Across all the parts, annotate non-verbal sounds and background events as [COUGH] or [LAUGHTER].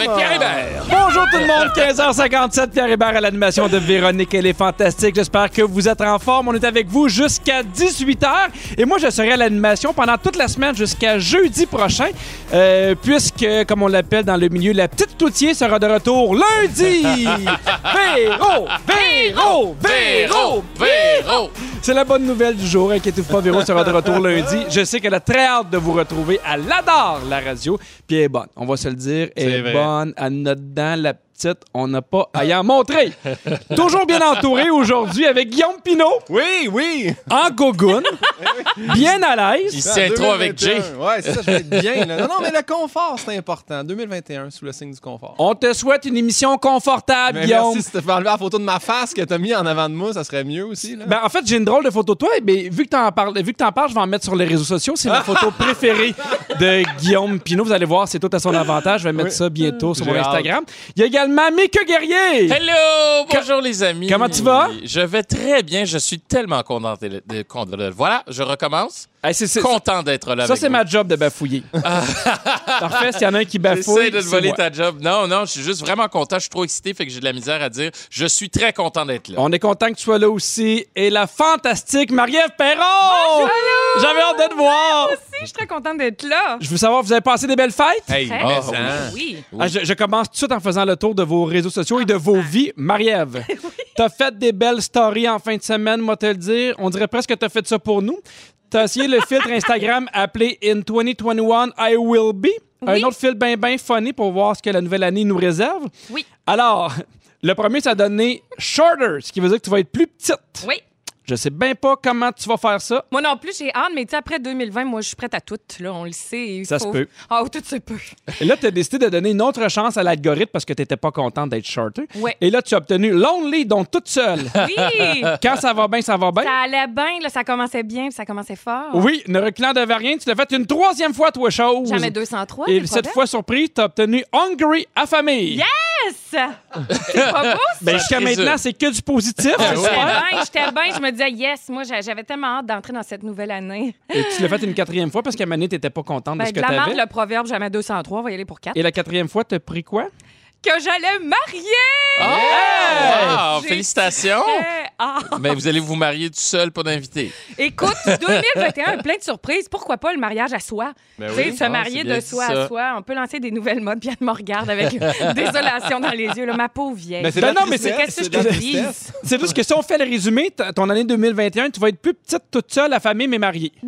Avec Pierre Hébert. Bonjour tout le monde, 15h57, Pierre Hébert à l'animation de Véronique, elle est fantastique. J'espère que vous êtes en forme. On est avec vous jusqu'à 18h et moi je serai à l'animation pendant toute la semaine jusqu'à jeudi prochain, euh, puisque, comme on l'appelle dans le milieu, la petite toutier sera de retour lundi. [LAUGHS] Véro, Véro, Véro, Véro. C'est la bonne nouvelle du jour. Inquiétez-vous pas, Véro sera de retour lundi. Je sais qu'elle a très hâte de vous retrouver. Elle adore la radio. Puis elle est bonne. On va se le dire. Elle est bonne. À notre dent, la petite. On n'a pas à y en montrer. Toujours bien entouré aujourd'hui avec Guillaume Pinot Oui, oui! en gogoune. bien à l'aise. Il se tient trop avec Jay. Ouais, c'est ça, je vais être bien. Là. Non, non, mais le confort, c'est important. 2021, sous le signe du confort. On te souhaite une émission confortable, Mais Guillaume. merci, si tu peux enlever la photo de ma face que t'as mis en avant de moi, ça serait mieux aussi. Là. Ben, en fait, j'ai une drôle de photo de toi, mais vu que t'en parles, vu que t'en parles, je vais en mettre sur les réseaux sociaux. C'est ma photo préférée de Guillaume Pinot. Vous allez voir, c'est tout à son avantage. Je vais mettre Oui. ça bientôt sur mon J'ai hâte. Instagram. Il y a également Mika Guerrier. Hello! Bonjour les amis. Comment tu vas? Je vais très bien. Je suis tellement content de, de- content de- Voilà, je recommence. Hey, c'est- c'est- Content d'être là ça, avec c'est vous. ma job de bafouiller. [LAUGHS] Parfait. S'il y en a un qui bafouille. J'essaie de te c'est voler moi. ta job. Non, non, je suis juste vraiment content. Je suis trop excité, fait que j'ai de la misère à dire. Je suis très content d'être là. On est content que tu sois là aussi. Et la fantastique Marie-Ève Perron! J'avais hâte de te voir! Je suis très contente d'être là. Je veux savoir, vous avez passé des belles fêtes? Hey, Ah, ça. Oui. Ah, je, je commence tout de suite en faisant le tour de vos réseaux sociaux et de vos vies. Marie-Ève, [LAUGHS] t'as fait des belles stories en fin de semaine, moi te le dire. On dirait presque que t'as fait ça pour nous. T'as essayé le filtre Instagram [LAUGHS] appelé In 2021 I Will Be. Un Oui. autre filtre bien, bien funny pour voir ce que la nouvelle année nous réserve. Oui. Alors, le premier, ça a donné shorter, ce qui veut dire que tu vas être plus petite. Oui. Je sais bien pas comment tu vas faire ça. Moi non plus, j'ai hâte, mais tu sais, après 2020, moi, je suis prête à tout. Là, on le sait. il Ça se peut. Ah, tout se peut. Et là, tu as décidé de donner une autre chance à l'algorithme parce que tu n'étais pas contente d'être shorter. Ouais. Et là, tu as obtenu Lonely, donc toute seule. Oui. [LAUGHS] Quand ça va bien, ça va bien. ça allait bien, là, ça commençait bien, puis ça commençait fort. Oui, ne reculant devant rien, tu l'as fait une troisième fois, toi, chose. Jamais 203. Et cette fois, surprise, tu as obtenu Hungry affamé. Yes! C'est pas beau, ça? Ben, jusqu'à maintenant, c'est que du positif. Ah, J'étais bien, j'étais bien. Je me disais, yes, moi, j'a- j'avais tellement hâte d'entrer dans cette nouvelle année. Et tu l'as fait une quatrième fois parce qu'à donné, tu n'étais pas contente de Ben, ce de que la tu avais. le proverbe, jamais 203, on va y aller pour 4. Et la quatrième fois, tu as pris quoi? Que j'allais marier! Ah, wow, J'ai félicitations! Mais vous allez vous marier tout seul, pas d'invité. Écoute, [LAUGHS] 2021, plein de surprises. Pourquoi pas le mariage à soi? Ben tu sais, oui. se Ah, marier de soi à soi. On peut lancer des nouvelles modes. Bien, me regarde avec [LAUGHS] désolation dans les yeux. là. Ma pauvre vieille. Ben, c'est Ben non, mais c'est- qu'est-ce que je te dis? C'est juste que si on fait le résumé, ton année 2021, tu vas être plus petite toute seule, affamée, mais mariée. [LAUGHS]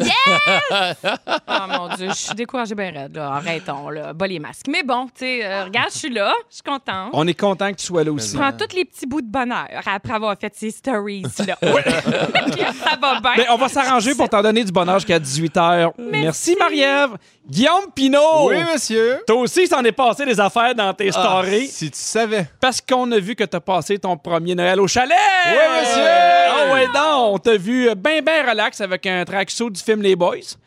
Oh mon Dieu, je suis découragée bien raide. Là. Arrêtons, là. Bas les masques. Mais bon, tu sais, euh, regarde, je suis là. Je suis contente. On est content que tu sois là aussi. Je prends tous les petits bouts de bonheur après avoir fait ces stories-là. [LAUGHS] Ça va bien. Ben, on va s'arranger pour t'en donner du bonheur jusqu'à 18h. Merci, Marie-Ève. Guillaume Pinot. Oui, monsieur. Toi aussi, s'en est passé des affaires dans tes Ah, stories. si tu savais. Parce qu'on a vu que t'as passé ton premier Noël au chalet. Oui, monsieur. Ah ouais, donc, on t'a vu bien, bien relax avec un tracksuit du film Les Boys. [LAUGHS]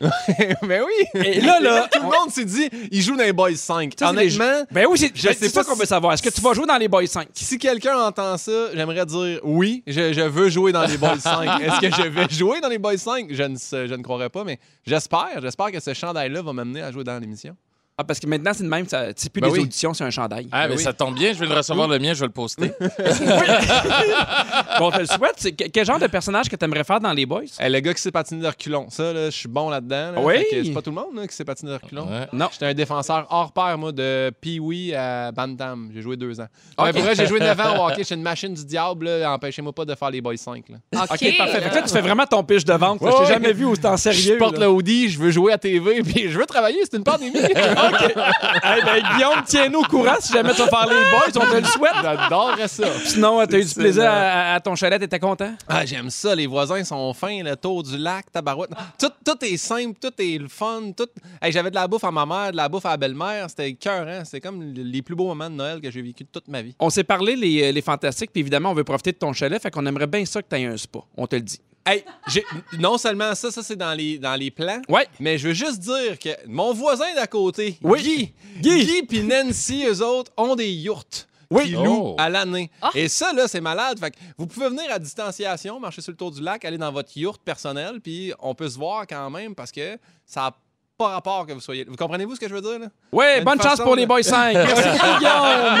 ben oui. Et là, là, Tout le monde s'est dit, il joue dans les Boys 5. Ça, c'est les- Honnêtement, Ben oui, c'est Je ben, sais ça pas savoir. Est-ce que tu vas jouer dans Les Boys 5? si quelqu'un entend ça, j'aimerais dire oui, je, je veux jouer dans les Boys 5. [LAUGHS] Est-ce que je vais jouer dans les Boys 5? Je ne, sais- je ne croirais pas, mais j'espère. J'espère que ce chandail-là va m'amener à jouer dans l'émission. Ah, parce que maintenant, c'est de même, ça- c'est plus Ben des oui. auditions, c'est un chandail. Ah, Ben mais oui. ça tombe bien, je vais le recevoir le mien, je vais le poster. [LAUGHS] Bon, on te le souhaite. Quel genre de personnage que tu aimerais faire dans Les Boys? Eh, le gars qui sait patiner de reculons, ça, là, je suis bon là-dedans. là. Oui. C'est pas tout le monde là, qui sait patiner de reculons. Ouais. Non. J'étais un défenseur hors pair, moi, de Pee-Wee à Bantam. J'ai joué deux ans. Ok. Ouais, pour vrai, j'ai joué 9 ans au hockey. J'étais une machine du diable. Empêchez-moi pas de faire les Boys 5. Là. OK, parfait. Fait que là, tu fais vraiment ton pitch de vente. Je t'ai jamais vu autant Je sérieux. porte là. le hoodie, je veux jouer à TV, [LAUGHS] puis je veux travailler, c'est une pandémie. [LAUGHS] Hey, ben, Guillaume, tiens-nous au courant si jamais tu vas faire les boys, on te le souhaite. J'adorerais ça. Sinon, t'as eu du plaisir à, à ton chalet, t'étais content? Ah, j'aime ça. Les voisins sont fins, le tour du lac, tabarouette. Tout, tout est simple, tout est le fun. Tout... Hey, J'avais de la bouffe à ma mère, de la bouffe à la belle-mère. C'était cœur, hein? C'était comme les plus beaux moments de Noël que j'ai vécu de toute ma vie. On s'est parlé, les, les fantastiques, puis évidemment, on veut profiter de ton chalet, fait qu'on aimerait bien ça que t'aies un spa. On te le dit. Hey, j'ai- non seulement ça, ça c'est dans les, dans les plans, Ouais. mais je veux juste dire que mon voisin d'à côté, Oui. Guy, Guy. Guy puis Nancy, eux autres, ont des yurts. Oui. louent Oh. à l'année. Ah. Et ça, là, c'est malade. Fait que vous pouvez venir à distanciation, marcher sur le tour du lac, aller dans votre yurt personnel, puis on peut se voir quand même parce que ça n'a pas rapport que vous soyez. Vous comprenez-vous ce que je veux dire, là? Ouais, Une bonne chance pour de- les Boys 5. [LAUGHS] Merci, Guillaume. [LAUGHS]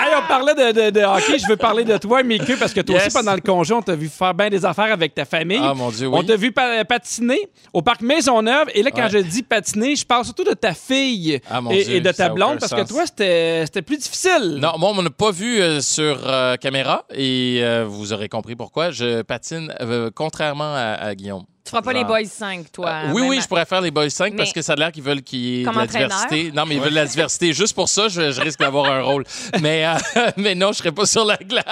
hey, on parlait de, de- de hockey. Je veux parler de toi, Mickey, parce que toi Yes. aussi, pendant le congé, on t'a vu faire bien des affaires avec ta famille. Ah, mon Dieu, oui. On t'a vu pa- patiner au parc Maisonneuve. Et là, quand Ouais. je dis patiner, je parle surtout de ta fille Ah, mon et, Dieu, et de ta blonde, parce que toi, c'était c'était plus difficile. Non, moi, on n'a pas vu euh, sur euh, caméra et euh, vous aurez compris pourquoi. Je patine euh, contrairement à, à Guillaume. Tu feras pas les. Boys 5, toi. Euh, oui, même oui, à- je pourrais faire les Boys 5 parce que ça a l'air qu'ils veulent qu'il y ait Comme de la entraîneur? diversité. Non, mais ils veulent de la diversité. Juste pour ça, je, je risque d'avoir un rôle. Mais, euh, [LAUGHS] mais non, je serais pas sur la glace.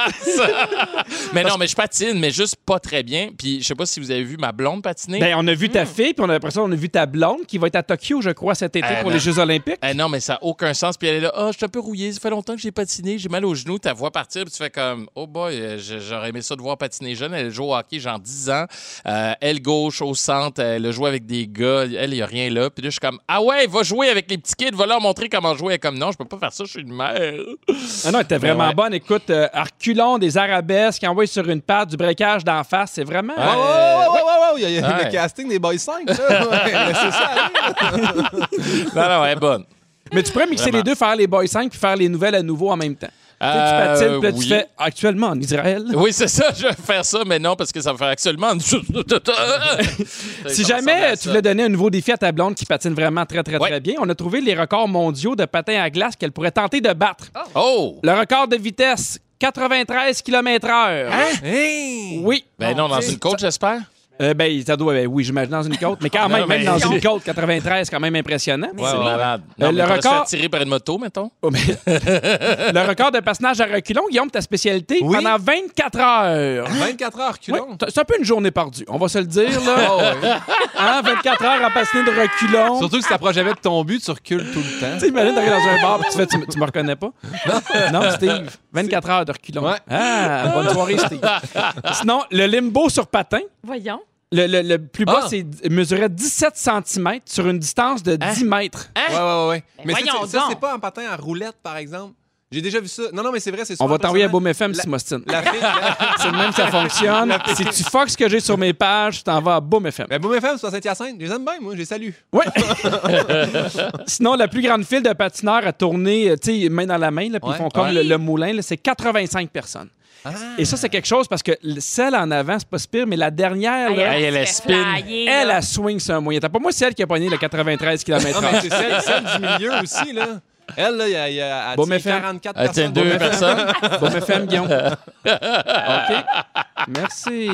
[LAUGHS] mais non, mais je patine, mais juste pas très bien. Puis je sais pas si vous avez vu ma blonde patiner. Ben, on a vu ta fille, puis on a l'impression qu'on a vu ta blonde qui va être à Tokyo, je crois, cet été Eh pour les Jeux Olympiques. Eh non, mais ça n'a aucun sens. Puis elle est là, ah, je suis un peu rouillée, ça fait longtemps que j'ai patiné, j'ai mal aux genoux. Ta voix partir, puis tu fais comme, oh boy, euh, j'aurais aimé ça de voir patiner jeune. Elle joue au hockey, genre 10 ans. Euh, elle gauche au centre, elle a joué avec des gars, elle, il n'y a rien là. Puis là, je suis comme, ah ouais, va jouer avec les petits kids, va leur montrer comment jouer. Elle est comme, non, je peux pas faire ça, je suis une mère. Ah non, elle était vraiment ouais. bonne. Écoute, euh, reculons, des arabesques, envoie sur une patte, du breakage d'en face, c'est vraiment... Ouais, ouais, ouais, ouais, ouais, ouais, Il y a, il y a Ouais. le casting des Boys 5, là. [LAUGHS] Ouais, laissez ça non, non, elle est bonne. Mais tu pourrais mixer Vraiment. les deux, faire les Boys 5 puis faire les nouvelles à nouveau en même temps. Tu Euh, patines, puis là, tu oui. fais actuellement en Israël. [LAUGHS] Oui, c'est ça, je vais faire ça, mais non, parce que ça va faire actuellement. [LAUGHS] Si jamais tu voulais donner un nouveau défi à ta blonde qui patine vraiment très, très, Ouais. très bien, on a trouvé les records mondiaux de patins à glace qu'elle pourrait tenter de battre. Oh! Le record de vitesse, 93 km/h. Hey! Oui. Ben non, dans une côte, j'espère. Euh, ben, ça doit, ben oui, j'imagine dans une côte, mais quand Non, même, même dans une côte, 93, c'est quand même impressionnant. c'est malade. Euh, le record- tirer par une moto, mettons. Oh, mais- [LAUGHS] le record de patinage à reculons, Guillaume, ta spécialité, Oui. pendant 24 heures. 24 heures, Ouais, culon. c'est un peu une journée perdue, on va se le dire, là. [LAUGHS] Ah ouais. [LAUGHS] Hein, 24 heures à patiner de reculons. Surtout que si t'approches jamais de ton but, tu recules tout le temps. Tu sais, imagine d'arriver dans un bar et tu fais, tu, me- tu me reconnais pas? Non, Steve. 24 heures de reculons. Ouais. Ah, bonne soirée, Steve. Sinon, le limbo sur patin, Voyons. Le, le- le plus bas, Ah. c'est mesurait 17 cm sur une distance de 10 mètres. Ouais, ouais, ouais, ouais. Mais ça, ça, c'est pas en patin à roulette, par exemple. J'ai déjà vu ça. Non, non, mais c'est vrai, c'est On va t'envoyer à. Boom FM La- si m'ostine. La [LAUGHS] C'est le même que ça [LAUGHS] fonctionne. si tu fuck ce que j'ai sur mes pages, tu t'en vas à Boom FM. Ben, Boom FM, c'est Saint-Hyacinthe. Je les aime bien, moi, je les salue. Oui. [LAUGHS] Sinon, la plus grande file de patineurs à tourner, euh, tu sais, main dans la main, là, puis ils font comme Ouais. le, le moulin, là, c'est 85 personnes. Et ça, c'est quelque chose parce que le- celle en avant, c'est pas si pire, mais la dernière, là, elle est fait spin. flyer, elle, là. a swing sur un moyen. T'as pas moi, c'est elle qui a pogné le 93 km Non, mais c'est celle, celle du milieu aussi, là. Elle, là, il y a, il y a elle Boom tient FM. 44 Elle tient personnes. deux personnes. [LAUGHS] Boom FM, Guillaume. OK. [LAUGHS] Merci.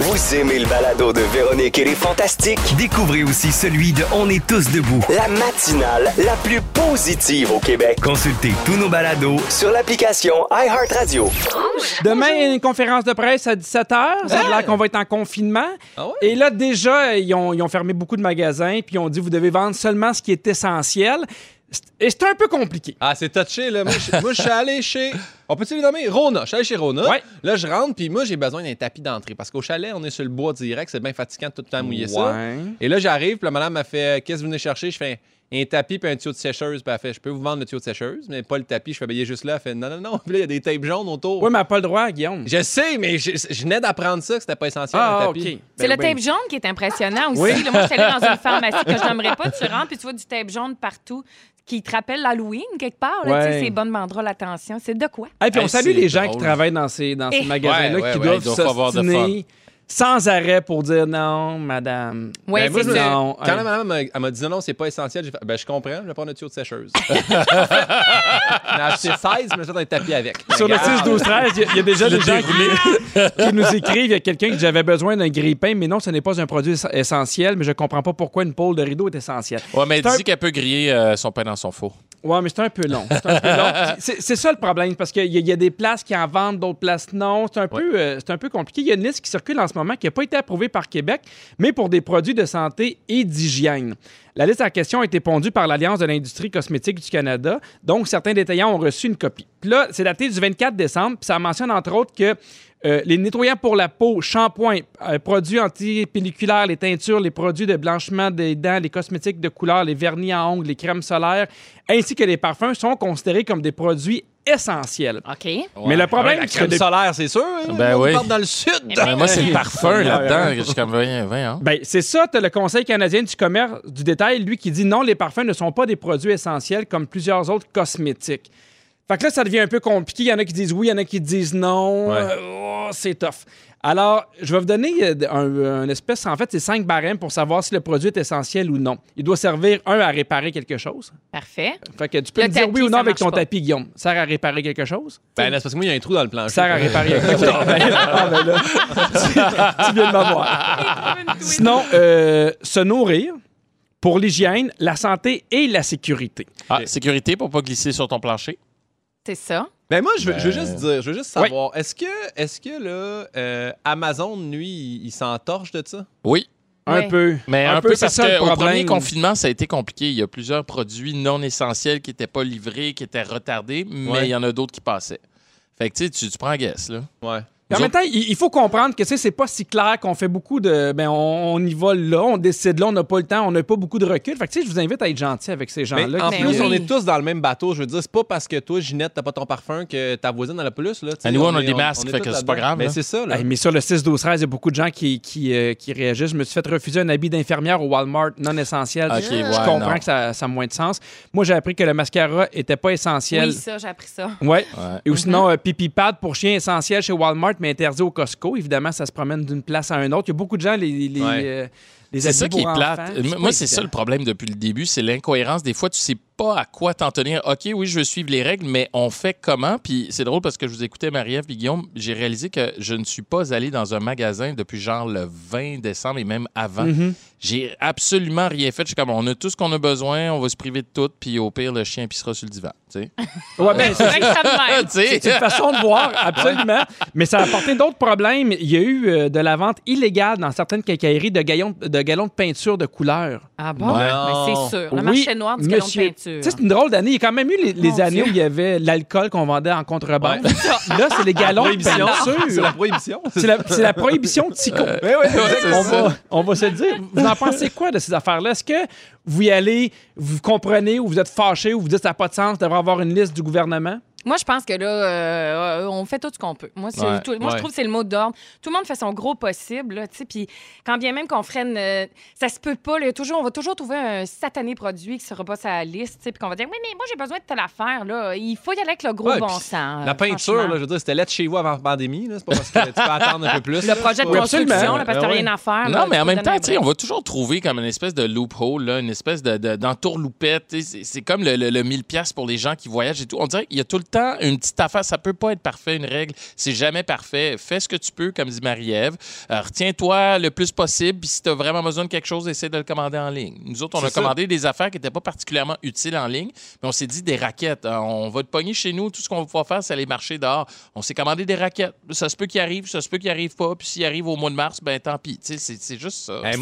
Vous aimez le balado de Véronique et les Fantastiques? Découvrez aussi celui de On est tous debout. La matinale la plus positive au Québec. Consultez tous nos balados Sur l'application iHeartRadio. Demain, il y a une conférence de presse à 17h. Ça a l'air qu'on va être en confinement. Ah ouais? Et là, déjà, ils ont, ils ont fermé beaucoup de magasins, puis ils ont dit vous devez vendre seulement ce qui est essentiel. C'est- Et c'est un peu compliqué. Ah, c'est touché, là. Moi, je moi, je suis allé chez. On peut-tu les nommer? Rona. Je suis allé chez Rona. Ouais. Là, je rentre, puis moi, j'ai besoin d'un tapis d'entrée. Parce qu'au chalet, on est sur le bois direct. C'est bien fatigant de tout le temps mouiller ça. Ouais. Et là, j'arrive, puis la madame m'a fait Qu'est-ce que vous venez chercher? Je fais un tapis puis un tuyau de sécheuse. Puis elle fait Je peux vous vendre le tuyau de sécheuse, mais pas le tapis. Je fais Ben, il est juste là. Elle fait Non, non, non. [LAUGHS] Puis là, il y a des tapes jaunes autour. Oui, mais elle n'a pas le droit, Guillaume. Je sais, mais je, je venais d'apprendre ça, que c'était pas essentiel, Ah, OK. tapis. C'est Ben le oui. tape jaune qui est impressionnant aussi. Oui. Là, moi, je suis allée dans une [LAUGHS] pharmacie que je n'aimerais pas. Tu rentres puis tu vois du tape jaune partout qui te rappelle l'Halloween quelque part. Là, Ouais. ces bonnes banderoles, attention. C'est de quoi? Et puis on Hey, salue les gens qui travaillent dans ces, dans ces Eh. magasins-là Ouais, ouais, qui ouais, doivent doivent s'ostiner sans arrêt pour dire non, madame. Oui, Ben, c'est je ça. Non, Quand la madame m'a- elle m'a dit non, c'est pas essentiel, j'ai fait ben je comprends, je vais prendre un tuyau de sécheuse. [LAUGHS] J'en ai acheté 16, je me suis fait un tapis avec. Sur le Regarde. 6, 12, 13, il y a- il y, a déjà des gens qui, qui nous écrivent. Il y a quelqu'un qui dit J'avais besoin d'un grille-pain, mais non, ce n'est pas un produit ess- essentiel, mais je comprends pas pourquoi une pôle de rideau est essentielle. Ouais, mais C'est un- dis qu'elle peut griller euh, son pain dans son four. Ouais, mais c'est un peu long. C'est un peu long. [LAUGHS] C'est c'est ça le problème, parce qu'il y, a- il y a des places qui en vendent, d'autres places non. C'est un, peu, euh, c'est un peu compliqué. Il y a une liste qui circule en ce moment qui n'a pas été approuvée par Québec, mais pour des produits de santé et d'hygiène. La liste en question a été pondue par l'Alliance de l'industrie cosmétique du Canada, donc certains détaillants ont reçu une copie. Puis là, c'est daté du 24 décembre, puis ça mentionne entre autres que euh, les nettoyants pour la peau, shampoing, euh, produits antipelliculaires, les teintures, les produits de blanchiment des dents, les cosmétiques de couleur, les vernis à ongles, les crèmes solaires, ainsi que les parfums sont considérés comme des produits essentiels. OK. Mais le problème, la c'est que solaire, c'est sûr. hein? Ben oui. dans le sud. Ben, moi, c'est le [LAUGHS] parfum là-dedans. Je suis comme. Ben, c'est ça, tu as le Conseil canadien du commerce du détail, lui, qui dit non, les parfums ne sont pas des produits essentiels comme plusieurs autres cosmétiques. Fait que là, ça devient un peu compliqué. Il y en a qui disent oui, il y en a qui disent non. Ouais. Euh, oh, c'est tough. Alors, je vais vous donner euh, un, un espèce, en fait, c'est cinq barèmes pour savoir si le produit est essentiel ou non. Il doit servir, un, à réparer quelque chose. Parfait. Fait que tu peux Le me dire oui ou non ça avec ton pas. tapis, Guillaume. Sert à réparer quelque chose? Ben, là, c'est parce que moi, il y a un trou dans le plancher. Sert à réparer [LAUGHS] quelque chose. Ben, ah, ben là, tu, [LAUGHS] tu viens de m'avoir. Sinon, euh, se nourrir pour l'hygiène, la santé et la sécurité. Ah, sécurité pour pas glisser sur ton plancher. C'est ça. Ben moi, je veux, je veux Ben- juste dire, je veux juste savoir, est-ce que, est-ce que là, euh, Amazon, lui, il, il s'entorche de ça? Oui. Un Ouais. peu. Mais un, peu, parce le qu'au premier confinement, ça a été compliqué. Il y a plusieurs produits non essentiels qui n'étaient pas livrés, qui étaient retardés, mais Ouais. il y en a d'autres qui passaient. Fait que tu sais, tu tu prends un guess, là. Ouais. En même temps, il faut comprendre que c'est pas si clair qu'on fait beaucoup de. Ben, on, on y va là, on décide là, on n'a pas le temps, on n'a pas beaucoup de recul. Fait que, tu sais, je vous invite à être gentil avec ces Mais gens-là. en plus, oui. on est tous dans le même bateau. Je veux dire, c'est pas parce que toi, Ginette, t'as pas ton parfum que ta voisine en a plus. Là. À nous, on a des masques, fait que c'est pas grave, Mais là. c'est ça, là. Hey, mais sur le 6 12 13 il y a beaucoup de gens qui, qui, euh, qui réagissent. Je me suis fait refuser un habit d'infirmière au Walmart non essentiel. Ok, je ouais, je comprends non. que ça, ça a moins de sens. Moi, j'ai appris que le mascara était pas essentiel. Oui, ça, j'ai appris ça. Ouais. Ou sinon, euh, pipi pad pour chien essentiel chez Walmart, mais interdit au Costco. Évidemment, ça se promène d'une place à une autre. Il y a beaucoup de gens, les, les, Ouais. euh, les C'est ça qui est plate. enfants, Moi, c'est ça le problème depuis le début, c'est l'incohérence. Des fois, tu sais pas à quoi t'en tenir. OK, oui, je veux suivre les règles, mais on fait comment? Puis c'est drôle parce que je vous écoutais, Marie-Ève et Guillaume, j'ai réalisé que je ne suis pas allé dans un magasin depuis genre le 20 décembre et même avant. Mhm. J'ai absolument rien fait. Je suis comme, on a tout ce qu'on a besoin, on va se priver de tout, puis au pire, le chien pissera sur le divan. Tu sais? [LAUGHS] Ouais, ben, [LAUGHS] c'est- une façon de voir, absolument. Mais ça a apporté d'autres problèmes. Il y a eu euh, de la vente illégale dans certaines quincailleries de, galons de galons de peinture de couleur. Ah bon? Ouais. Mais c'est sûr. Le Oui, marché noir du galon de monsieur. Peinture. Tu sais, c'est une drôle d'année. Il y a quand même eu les, années Dieu. où il y avait l'alcool qu'on vendait en contrebande. Là, c'est les galons de Prohibition. C'est la prohibition. C'est la, c'est la prohibition de Tico. Oui, oui, on, va, on va se dire. Vous en pensez quoi de ces affaires-là? Est-ce que vous y allez, vous comprenez ou vous êtes fâché ou vous dites ça n'a pas de sens, devrait avoir une liste du gouvernement? Moi, je pense que là, euh, on fait tout ce qu'on peut. Moi, c'est Ouais, tout- moi je trouve que c'est le mot d'ordre. Tout le monde fait son gros possible, là, tu sais. Puis quand bien même qu'on freine, euh, ça se peut pas. là, toujours, on va toujours trouver un satané produit qui sera pas la liste, tu sais. Puis qu'on va dire, oui, mais moi, j'ai besoin de telle affaire, là. Il faut y aller avec le gros Ouais, bon sens. La peinture, là, je veux dire, c'était lettre chez vous avant la pandémie. là. C'est pas parce que tu peux attendre un peu plus. Le projet de construction, là, parce que t'as Ben rien ouais. à faire. Non, là, mais en même temps, tu sais, on va toujours trouver comme une espèce de loophole, là, une espèce de- de- d'entourloupette. sais. c'est comme le, le, le 1000 pièces pour les gens qui voyagent et tout. On dirait qu'il y a tout le temps une petite affaire. Ça peut pas être parfait, une règle. C'est jamais parfait. Fais ce que tu peux, comme dit Marie-Ève. Euh, Retiens-toi le plus possible. Puis si tu as vraiment besoin de quelque chose, essaie de le commander en ligne. Nous autres, on a ça. commandé des affaires qui n'étaient pas particulièrement utiles en ligne. Mais on s'est dit des raquettes. Euh, On va te pogner chez nous. Tout ce qu'on va pouvoir faire, c'est aller marcher dehors. On s'est commandé des raquettes. Ça se peut qu'il arrive, ça se peut qu'il arrive pas. Puis s'il arrive au mois de mars, ben tant pis. C'est c'est juste ça. Hey,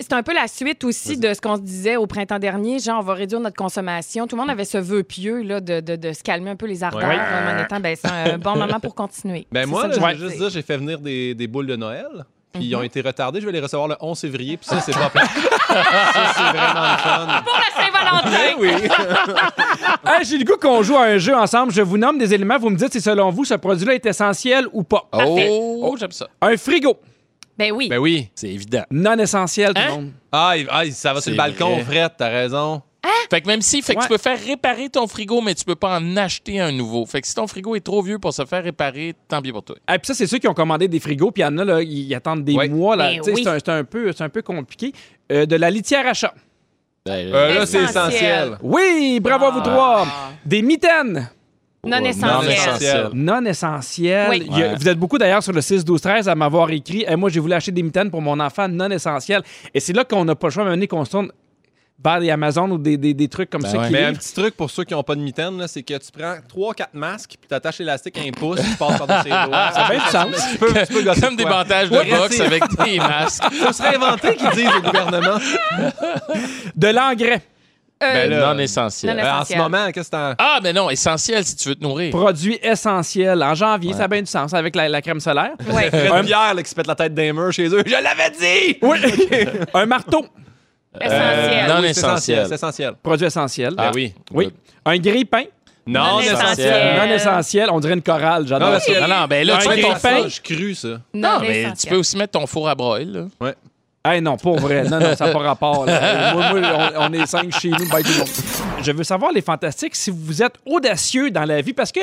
C'est un peu la suite aussi de ce qu'on se disait au printemps dernier, genre on va réduire notre consommation. Tout le monde avait ce vœu pieux là, de, de- de se calmer un peu les ardeurs Ouais. comme en étant ben, c'est un bon moment pour continuer. Ben moi, là, je veux juste dire. j'ai fait venir des, des boules de Noël. Puis ils ont Mhm. été retardés. Je vais les recevoir le 11 février. Puis ça, c'est pas plat. [LAUGHS] ça, c'est vraiment le fun. Pour la Saint-Valentin! oui. [LAUGHS] Hey, J'ai le goût qu'on joue à un jeu ensemble. Je vous nomme des éléments. Vous me dites si, selon vous, ce produit-là est essentiel ou pas. Oh, j'aime ça. Un frigo. Ben oui. Ben oui. C'est évident. Non essentiel, tout Hein? le monde. Ah, ah, ça va sur C'est le balcon, vrai. Fred, t'as raison. Fait que même si, fait que Ouais. tu peux faire réparer ton frigo, mais tu peux pas en acheter un nouveau. Fait que si ton frigo est trop vieux pour se faire réparer, tant pis pour toi. Et puis ça, c'est ceux qui ont commandé des frigos, puis il y en a, là, ils attendent des Ouais. mois. Là. Ben oui. C'est un, peu, c'est un peu compliqué. Euh, de la litière à chat. Ben, Euh, là, c'est Essentiel. essentiel. Oui, bravo à vous trois. Des mitaines. Non non essentiel. essentiel. Non essentielles. Oui. Ouais. Vous êtes beaucoup d'ailleurs sur le 6-12-13 à m'avoir écrit Eh, Moi, j'ai voulu acheter des mitaines pour mon enfant non essentielles. Et c'est là qu'on n'a pas le choix, donné, qu'on se tourne vers des Amazon ou des, des- des trucs comme Ben ça ouais. qui Mais un petit truc pour ceux qui n'ont pas de mitaine, là, c'est que tu prends 3-4 masques, puis tu attaches l'élastique à un pouce, tu passes par-dessus les doigts. Ça a bien du sens. Tu peux, tu peux gosser Comme des de bandages de boxe avec des masques. [LAUGHS] Ça serait inventé qu'ils disent au gouvernement. [LAUGHS] De l'engrais. Euh, Ben là, non essentiel. non Euh, en ce moment, qu'est-ce que t'en. Ah, mais non, essentiel si tu veux te nourrir. Produit essentiel. En janvier, ça a bien du sens avec la, la crème solaire. Ouais. Pierre là, qui se pète la tête d'un mur chez eux. Je l'avais dit! Oui. [LAUGHS] un marteau. Essentiel. non Oui, c'est essentiel. C'est essentiel. Produit essentiel. Ah. oui. Oui. Un grille-pain. Non, Non essentiel. essentiel. Non essentiel. On dirait une chorale. Non, J'adore ça. c'est- Non, non, ben là, Un tu mets ton cru ça. Non Non, mais tu peux aussi mettre ton four à broil. là. Ouais. Hey, non, pas vrai. Non, non, ça n'a pas rapport. là. [LAUGHS] moi, moi, on, on est cinq chez nous. bye tout le monde. Je veux savoir, les fantastiques, si vous êtes audacieux dans la vie, parce que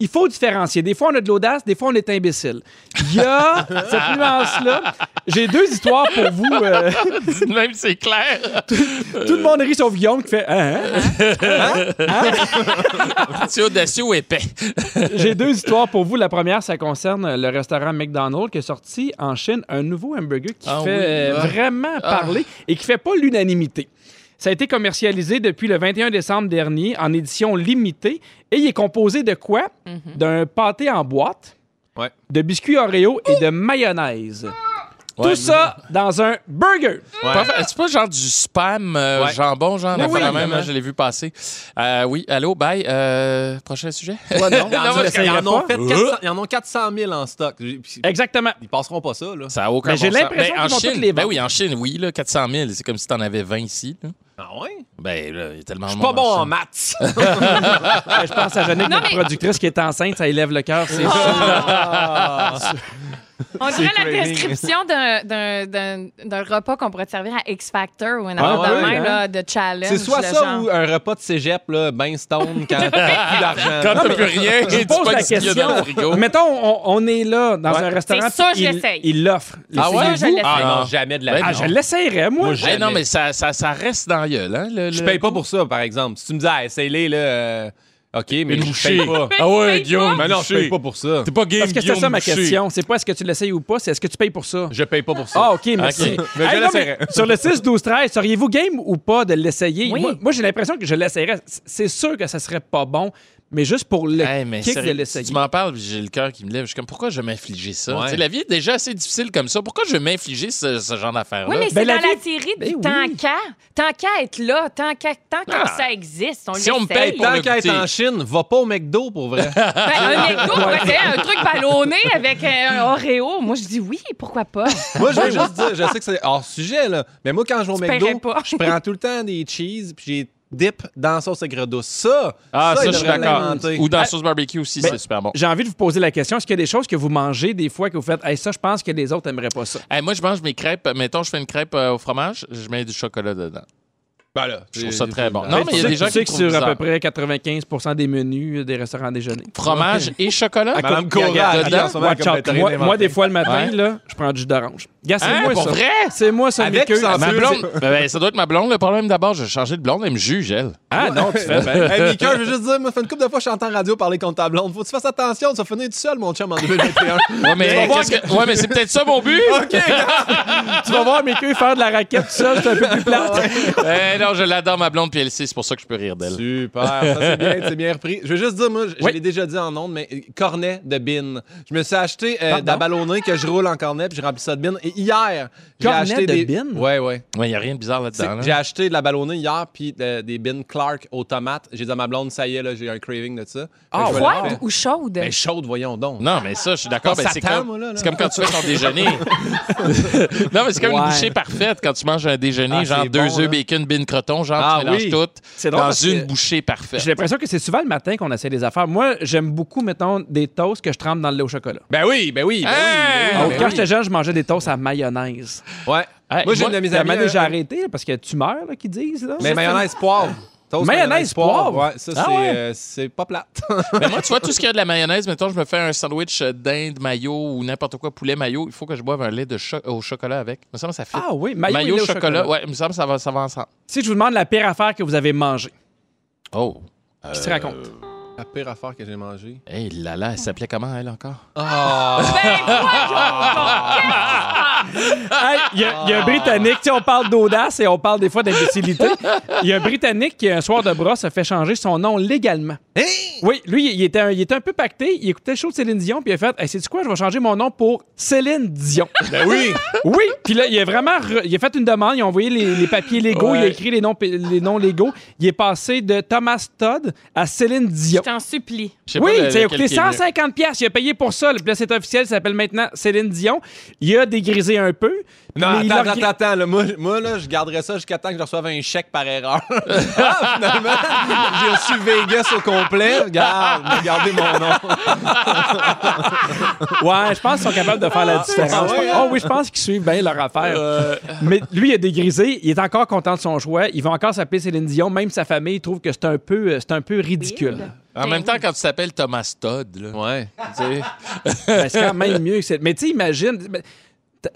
il faut différencier. Des fois, on a de l'audace, des fois, on est imbécile. Il y a [LAUGHS] cette nuance-là. J'ai deux histoires pour vous. euh, [LAUGHS] Même c'est clair. tout le monde rit sauf Guillaume qui fait Hein, hein? C'est audacieux ou épais. [LAUGHS] J'ai deux histoires pour vous. La première, ça concerne le restaurant McDonald's qui a sorti en Chine un nouveau hamburger qui Ah fait oui. euh, Ah. vraiment parler et qui fait pas l'unanimité. Ça a été commercialisé depuis le 21 décembre dernier en édition limitée et il est composé de quoi? D'un pâté en boîte, Ouais. de biscuits Oreo et de mayonnaise. Ouais. Tout ça dans un burger. C'est pas genre du spam euh, Ouais. jambon, genre, Oui, même, hein, je l'ai vu passer. Euh, oui, allô, bye. Euh, prochain sujet? Non, [LAUGHS] Ils en, ont- ils l'essayerais en ont pas? fait 400, ils en ont 400 000 en stock. Exactement. Ils passeront pas ça, là. Ça a aucun Mais j'ai sens. l'impression Ben, en qu'ils vont Chine, toutes les Ben oui, en Chine, oui, là, 400 000. C'est comme si t'en avais 20 ici. là. Ah ouais? Ben là, il a tellement Je suis pas bon en maths. [LAUGHS] Je pense à Jeannick, Non, notre mais- productrice qui est enceinte, ça élève le cœur. c'est On dirait la craving. description d'un- d'un- d'un d'un repas qu'on pourrait te servir à X Factor ou un Ah, affaire de ouais, même, hein? là, de challenge. C'est soit le ça genre. ou un repas de cégep, là, ben stone, quand t'as plus [LAUGHS] d'argent. Quand t'as plus rien, Je tu pose pas la ce qu'il y a dans le question. frigo. Mettons, on, on est là dans Ouais. un restaurant. C'est ça, puis je il- l'essaye. Il l'offre. Ah ouais? L'essayez-vous? Ça, je l'essaye. Ah non. jamais de la vie. Ah, je l'essayerais, moi. Moi, Hey, jamais. non, mais ça, ça, ça reste dans la gueule. Hein, le- Je le- paye pas pour ça, par exemple. Si tu me dis, ah, essaye-les, là, euh, OK, mais Une je bouchée. paye pas. [LAUGHS] Ah ouais, Guillaume. Mais non, je paye pas pour ça. T'es pas game, Parce que c'est Guillaume ça ma Boucher. question. C'est pas est-ce que tu l'essayes ou pas, c'est est-ce que tu payes pour ça? Je paye pas pour ça. Ah, OK, merci. Ok. [LAUGHS] Mais je non, sur le 6, 12, 13, seriez-vous game ou pas de l'essayer? Oui. Moi, moi, j'ai l'impression que je l'essayerais. C- C'est sûr que ça serait pas bon, mais juste pour le Hey, mais kick sérieux, de l'essayer. Tu m'en parles, puis j'ai le cœur qui me lève. Je suis comme, pourquoi je vais m'infliger ça? Ouais. La vie est déjà assez difficile comme ça. Pourquoi je vais m'infliger ce, ce genre d'affaires-là? Oui, mais c'est Ben, la dans la vie- série du Ben tant oui. qu'à. Tant qu'à être là, tant qu'à tant que Ah. ça existe, on Si on me paye pour Tant qu'à être en Chine, va pas au McDo, pour vrai. [LAUGHS] Ben, un McDo, ouais, c'est un truc ballonné avec un Oreo. Moi, je dis oui, pourquoi pas? [LAUGHS] moi, je veux juste dire, je sais que c'est hors sujet, là, mais moi, quand je vais au Tu McDo, je prends tout le temps des cheese, puis j'ai dip dans la sauce aigre douce. Ça, Ah, ça, je suis d'accord. Ou dans la sauce barbecue aussi, ben, c'est super bon. J'ai envie de vous poser la question. Est-ce qu'il y a des choses que vous mangez des fois que vous faites, hey, ça, je pense que les autres n'aimeraient pas ça? Hey, moi, je mange mes crêpes. Mettons, je fais une crêpe euh, au fromage, je mets du chocolat dedans. Ben là, Je trouve ça très bon. Non, mais tu il y a sais- des gens tu sais qui que sur à peu près 95 des menus des restaurants à déjeuner. Fromage et chocolat? Madame Cora. Catherine Moi, des fois, le matin, Ouais. là, je prends du jus d'orange. Gars, c'est Hein, moi, pour ça. vrai? C'est moi, ça, Avec Mickey. ou sans Ma blonde, ben, ben, ça doit être ma blonde. Le problème d'abord, j'ai changé de blonde, elle me juge, elle. Ah non, tu fais bien. [LAUGHS] Hey, Mika, je veux juste dire, moi, ça fait une couple de fois que je radio parler contre ta blonde. Faut que tu fasses attention, tu vas finir tout seul, mon chum, en 2021. [LAUGHS] Ouais, mais, qu'est-ce que- ouais, mais c'est peut-être ça mon but. [LAUGHS] tu vas voir Mickey faire de la raquette tout seul, c'est un peu plus plate. Eh non, je l'adore, ma blonde, puis elle sait, c'est pour ça que je peux rire d'elle. Super, ça c'est bien, c'est bien repris. Je veux juste dire, moi, je Oui. l'ai déjà dit en ondes, mais euh, cornet de bin. Je me suis acheté euh, Pardon? de la ballonnée que je roule en cornet, puis j'ai rempli ça de bin. Et hier, j'ai Cornet acheté de des bin? Ouais, ouais. Il n'y a rien de bizarre là-dedans. là. J'ai acheté de la ballonnée hier, puis de- des bins Clark aux tomates. J'ai dit à ma blonde, ça y est, là, j'ai un craving de ça. Ah, Froide ou chaude? Ben, chaude, voyons donc. Non, mais ça, je suis d'accord. Pas ben, c'est Satan, comme, moi, là, là. c'est comme quand tu fais ton déjeuner. [LAUGHS] non, mais c'est comme Ouais. une bouchée parfaite quand tu manges un déjeuner, Ah, genre c'est deux bon, œufs, là. bacon, bin, croton, genre Ah, tu mélanges oui. tout C'est drôle dans parce une que- bouchée parfaite. J'ai l'impression que c'est souvent le matin qu'on essaie des affaires. Moi, j'aime beaucoup, mettons, des toasts que je trempe dans le lait au chocolat. Ben oui, ben oui, ben oui. ben Donc, oui, quand ben j'étais jeune, je mangeais des toasts à mayonnaise. Ouais. Hey, moi, j'ai une de mes amies. donné, j'ai euh, arrêté là, parce que tu meurs, là, qu'ils disent. Là. Mais mayonnaise poivre. Toast, Mayonnaise, poivre? Ouais, ça, Ah c'est ouais? euh, c'est pas plate. [LAUGHS] Mais moi, tu vois, tout ce qui a de la mayonnaise, mettons, je me fais un sandwich euh, d'Inde mayo ou n'importe quoi, poulet mayo, il faut que je boive un lait de cho- au chocolat avec. Il me semble que ça fait. Ah oui, mayo, et mayo lait au chocolat. chocolat. Ouais, il me semble que ça va, ça va ensemble. Si je vous demande la pire affaire que vous avez mangée, Oh. qui se raconte? La pire affaire que j'ai mangée. Hey là là, elle s'appelait comment, elle encore? Ah! Hey, Il y, a- il y a un Britannique, tu sais, on parle d'audace et on parle des fois d'imbécilité. Il y a un Britannique qui, un soir de brosse, a fait changer son nom légalement. Oui, lui, il était, un, il était un peu pacté. Il écoutait le show de Céline Dion, puis il a fait Hey, sais-tu quoi, je vais changer mon nom pour Céline Dion. Ben oui! Oui, puis là, il a vraiment re- il a fait une demande, il a envoyé les, les papiers légaux, il a écrit les noms, les noms légaux. Il est passé de Thomas Todd à Céline Dion. T'en supplie. Oui, le- ça a coûté qui est mieux. 150 pièces. Il a payé pour ça. Puis là, c'est officiel. Ça s'appelle maintenant Céline Dion. Il a dégrisé un peu. Non, attends, attends, attends, là, moi, moi, là, je garderais ça jusqu'à temps que je reçoive un chèque par erreur. [LAUGHS] ah, finalement, j'ai reçu Vegas au complet. Regarde, regardez mon nom. [LAUGHS] Ouais, je pense qu'ils sont capables de faire la différence. ah ouais, hein? Oh oui, je pense qu'ils suivent bien leur affaire. Mais lui, il a dégrisé. Il est encore content de son choix. Il va encore s'appeler Céline Dion. Même sa famille trouve que c'est un peu, euh, c'est un peu ridicule. En même temps, quand tu t'appelles Thomas Todd, là, Ouais. tu sais, [LAUGHS] Ben, c'est quand même mieux que c'est. Mais tu sais, imagine, ben,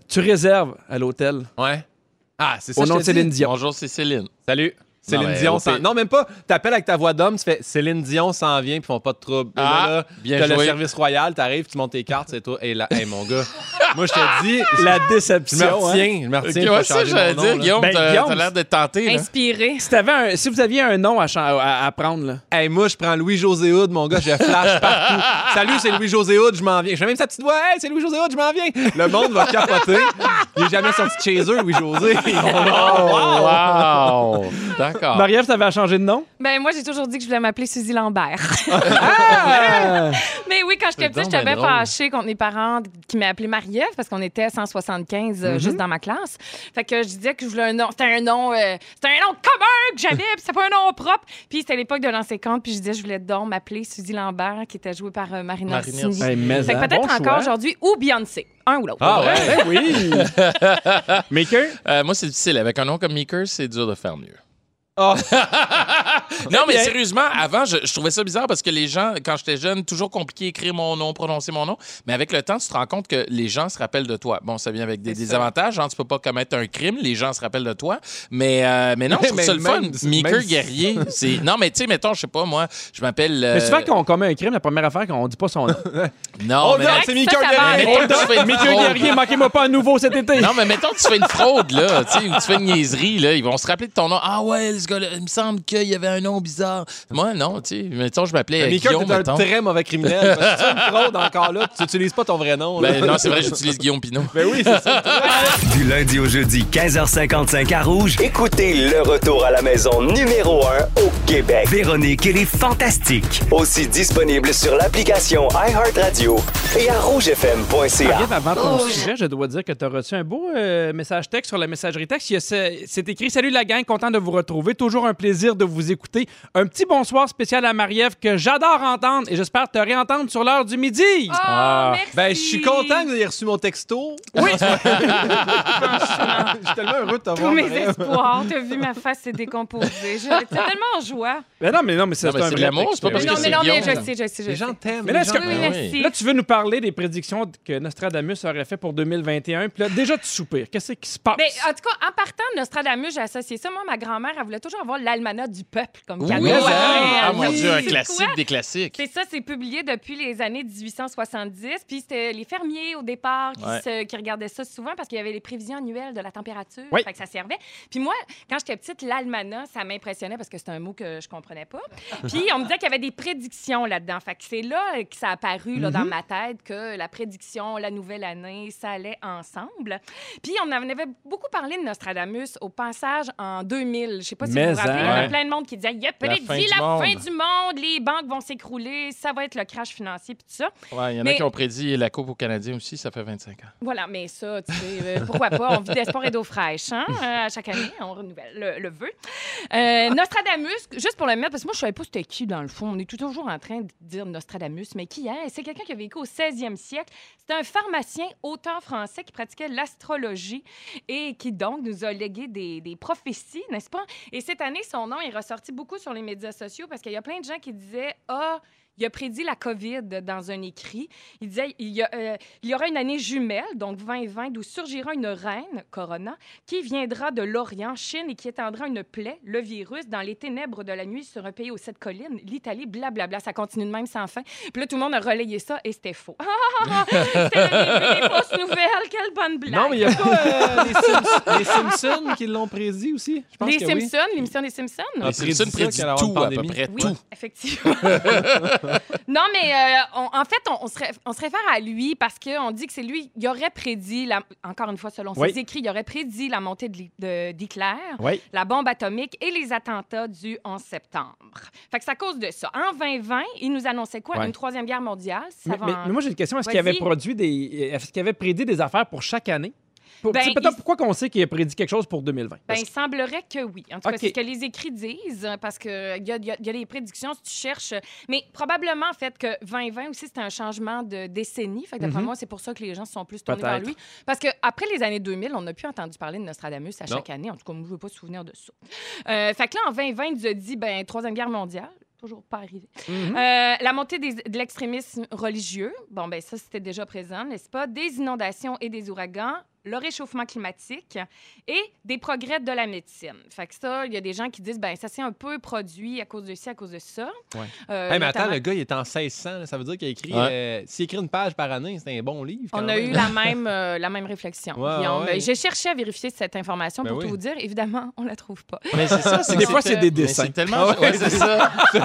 tu réserves à l'hôtel Ouais. Ah, c'est ça. au je nom de Céline dis. Dion. bonjour, c'est Céline. Salut. Céline Dion s'en... Non, même pas. T'appelles avec ta voix d'homme, tu fais Céline Dion s'en vient, puis ils font pas de trouble. Et Ah, là, là, bien t'as le service royal, t'arrives, tu montes tes cartes, c'est toi. Et là, hey, mon gars, [LAUGHS] moi, je te dis, La je me déception. hein. retiens, je me retiens. Ouais, ça, j'allais dire, nom. Guillaume, Ben, t'as Guillaume, t'as l'air d'être tenté. là. Inspiré. Si, t'avais un- si vous aviez un nom à, chan- à, à prendre, là. Hey, moi, je prends Louis-José Hood, mon gars, je flash partout. [LAUGHS] Salut, c'est Louis-José Hood, je m'en viens. Je fais même sa petite voix, hey, c'est Louis-José Hood, je m'en viens. Le monde va capoter. Il est jamais sorti de chez eux, Louis-José. [LAUGHS] Wow! D'accord. Marie-Ève, t'avais à changer de nom? Ben, moi, j'ai toujours dit que je voulais m'appeler Suzy Lambert. [LAUGHS] Ah! [LAUGHS] Mais oui, quand j'étais petite, j'étais bien fâchée contre mes parents qui m'appelaient Marie-Ève parce qu'on était 175 euh, juste dans ma classe. Fait que je disais que je voulais un nom. C'était un nom, euh, c'était un nom commun que j'avais, puis c'était pas un nom propre. Puis c'était l'époque de l'ancien compte, puis je disais je voulais donc m'appeler Suzy Lambert, qui était jouée par euh, Marina Orsini. Fait que peut-être bon encore aujourd'hui ou Beyoncé, un ou l'autre. Ah ouais? Ben oui! [LAUGHS] Maker? Euh, moi, c'est difficile. Avec un nom comme Meeker, c'est dur de faire mieux. Ah. [LAUGHS] non, mais bien. sérieusement, avant, je, je trouvais ça bizarre parce que les gens, quand j'étais jeune, toujours compliqué écrire mon nom, prononcer mon nom. Mais avec le temps, tu te rends compte que les gens se rappellent de toi. Bon, ça vient avec des désavantages. Genre, tu peux pas commettre un crime, les gens se rappellent de toi. Mais, euh, mais non, je [LAUGHS] trouve Mais ça le fun. Meeker même guerrier. c'est Non, mais tu sais, mettons, je sais pas, moi, je m'appelle. euh, Mais souvent, quand on commet un crime, la première affaire, qu'on dit pas son nom. [LAUGHS] Non, Oh mais. vrai c'est va. Guerrier. Maker fraude. Guerrier, manquez-moi pas un nouveau cet été. Non, mais mettons que tu fais une fraude, là, tu sais, ou tu fais une niaiserie, là, ils vont se rappeler de ton nom. Ah ouais, ce gars-là, il me semble qu'il y avait un nom bizarre. Moi, non, tu sais, mettons, je m'appelais Mika, Guillaume, t'es un mettons. très mauvais criminel. [LAUGHS] Parce que tu encore là, tu n'utilises pas ton vrai nom. là. Ben, non, c'est vrai, j'utilise Guillaume Pinot. Ben oui, c'est ça. Du lundi au jeudi, 15h55 à Rouge. Écoutez le retour à la maison numéro 1 au Québec. Véronique et les Fantastiques. Aussi disponible sur l'application iHeartRadio et à rougefm.ca. Avant ton sujet, je dois dire que tu as reçu un beau euh, message texte sur la messagerie texte. Il y a ce- C'est écrit Salut la gang, content de vous retrouver. Toujours un plaisir de vous écouter. Un petit bonsoir spécial à Marie-Ève que j'adore entendre et j'espère te réentendre sur l'heure du midi. Oh, merci. Ben, je suis content que vous ayez reçu mon texto. Oui! [LAUGHS] Franchement. Je suis tellement heureux de Tous t'avoir. mes Marie-Ève. espoirs. T'as vu, ma face s'est décomposée. J'étais tellement en joie. Ben non, mais non, mais c'est un c'est de vrai l'amour, c'est pas parce que Non, c'est mais non, mais Guillaume. je sais, je sais, je Les sais. gens t'aiment. Mais là, Ben. Là, tu veux nous parler des prédictions que Nostradamus aurait fait pour 2021. Puis là, déjà, tu soupires. Qu'est-ce qui se passe? Mais en tout cas, en partant de Nostradamus, j'ai associé ça. Moi, ma grand-mère, elle voulait toujours avoir l'almanach du peuple comme cadeau. oui, ah, ah, mon. Dieu, un classique des classiques. C'est ça, c'est publié depuis les années 1870. Puis c'était les fermiers au départ qui, Ouais. se- qui regardaient ça souvent parce qu'il y avait les prévisions annuelles de la température. Oui. Fait que ça servait. Puis moi, quand j'étais petite, l'almanach, ça m'impressionnait parce que c'était un mot que je comprenais pas. [LAUGHS] Puis on me disait qu'il y avait des prédictions là-dedans. Fait que c'est là que ça a apparu là, dans ma tête que la prédiction, la nouvelle année, ça allait ensemble. Puis on en avait beaucoup parlé de Nostradamus au passage en 2000. Je sais pas si Mais vous vous rappelez, il y hein. avait plein de monde qui disait il a La prédit fin la du fin monde. du monde, les banques vont s'écrouler, ça va être le crash financier puis tout ça. Ouais, il y en a Mais- qui ont prédit la Coupe aux Canadiens aussi, ça fait 25 ans. Voilà, mais ça, tu sais, euh, pourquoi pas? On vit d'espoir et d'eau fraîche, hein? [LAUGHS] Euh, à chaque année, on renouvelle le, le vœu. Euh, Nostradamus, juste pour le mettre, parce que moi, je savais pas c'était qui, dans le fond. On est toujours en train de dire Nostradamus, mais qui est? C'est quelqu'un qui a vécu au 16e siècle. C'est un pharmacien, auteur français qui pratiquait l'astrologie et qui, donc, nous a légué des, des prophéties, n'est-ce pas? Et cette année, son nom est ressorti beaucoup sur les médias sociaux parce qu'il y a plein de gens qui disaient Ah, il a prédit la COVID dans un écrit. Il disait il y, a, euh, il y aura une année jumelle, donc 2020, d'où surgira une reine, Corona, qui viendra de l'Orient, Chine, et qui étendra une plaie, le virus, dans les ténèbres de la nuit sur un pays aux sept collines, l'Italie, blablabla. Ça continue de même sans fin. Puis là, tout le monde a relayé ça et c'était faux. c'était des, des fausses nouvelles. Quelle bonne blague. Non, mais il y a pas euh, les, Sims- les Simpsons qui l'ont prédit aussi? Je pense les que oui. Simpsons, l'émission des Simpsons. Ah, Les Simpsons prédit tout, à peu près Oui, tout. effectivement. [LAUGHS] non, mais euh, on- en fait, on, on se ré- on se réfère à lui parce qu'on dit que c'est lui, il aurait prédit, la- encore une fois, selon Oui. ses écrits, il aurait prédit la montée de d'Hitler, Oui. la bombe atomique et les attentats du 11 septembre. Fait que c'est à cause de ça. En 2020, il nous annonçait quoi? Ouais. Une troisième guerre mondiale? Ça Mais, va mais- en- mais moi, j'ai une question. Est-ce qu'il avait Vas-y. produit des. Est-ce qu'il avait prédit des affaires pour chaque année? Pour- Ben, il- pourquoi qu'on sait qu'il a prédit quelque chose pour 2020? Ben, il semblerait que oui. En tout cas, c'est ce que les écrits disent, parce qu'il y a, y a- y a des prédictions si tu cherches. Mais probablement, en fait, que 2020 aussi, c'était un changement de décennie. Fait que d'après Mhm. moi, c'est pour ça que les gens se sont plus tournés vers lui. Parce qu'après les années 2000, on n'a plus entendu parler de Nostradamus à Non. chaque année. En tout cas, moi, je ne veux pas me souvenir de ça. Euh, fait que là, en 2020, il nous a dit, ben, Troisième Guerre mondiale. Toujours pas arrivé. Mhm. Euh, la montée des- de l'extrémisme religieux, bon, ben ça, c'était déjà présent, n'est-ce pas? Des inondations et des ouragans, le réchauffement climatique et des progrès de la médecine. Fait que ça, il y a des gens qui disent, ben ça s'est un peu produit à cause de ci, à cause de ça. Ouais. Euh, Hey, mais attends, le gars, il est en 1600. là. Ça veut dire qu'il a écrit. Ouais. euh, S'il écrit une page par année, c'est un bon livre. On quand a même. eu la [LAUGHS] même, euh, la même réflexion. Ouais. J'ai cherché à vérifier cette information Ben pour oui. tout vous dire. Évidemment, on la trouve pas. Mais c'est ça, [LAUGHS] c'est Des fois, c'est des dessins. C'est tellement. Ah ouais, ouais, c'est ça. [LAUGHS]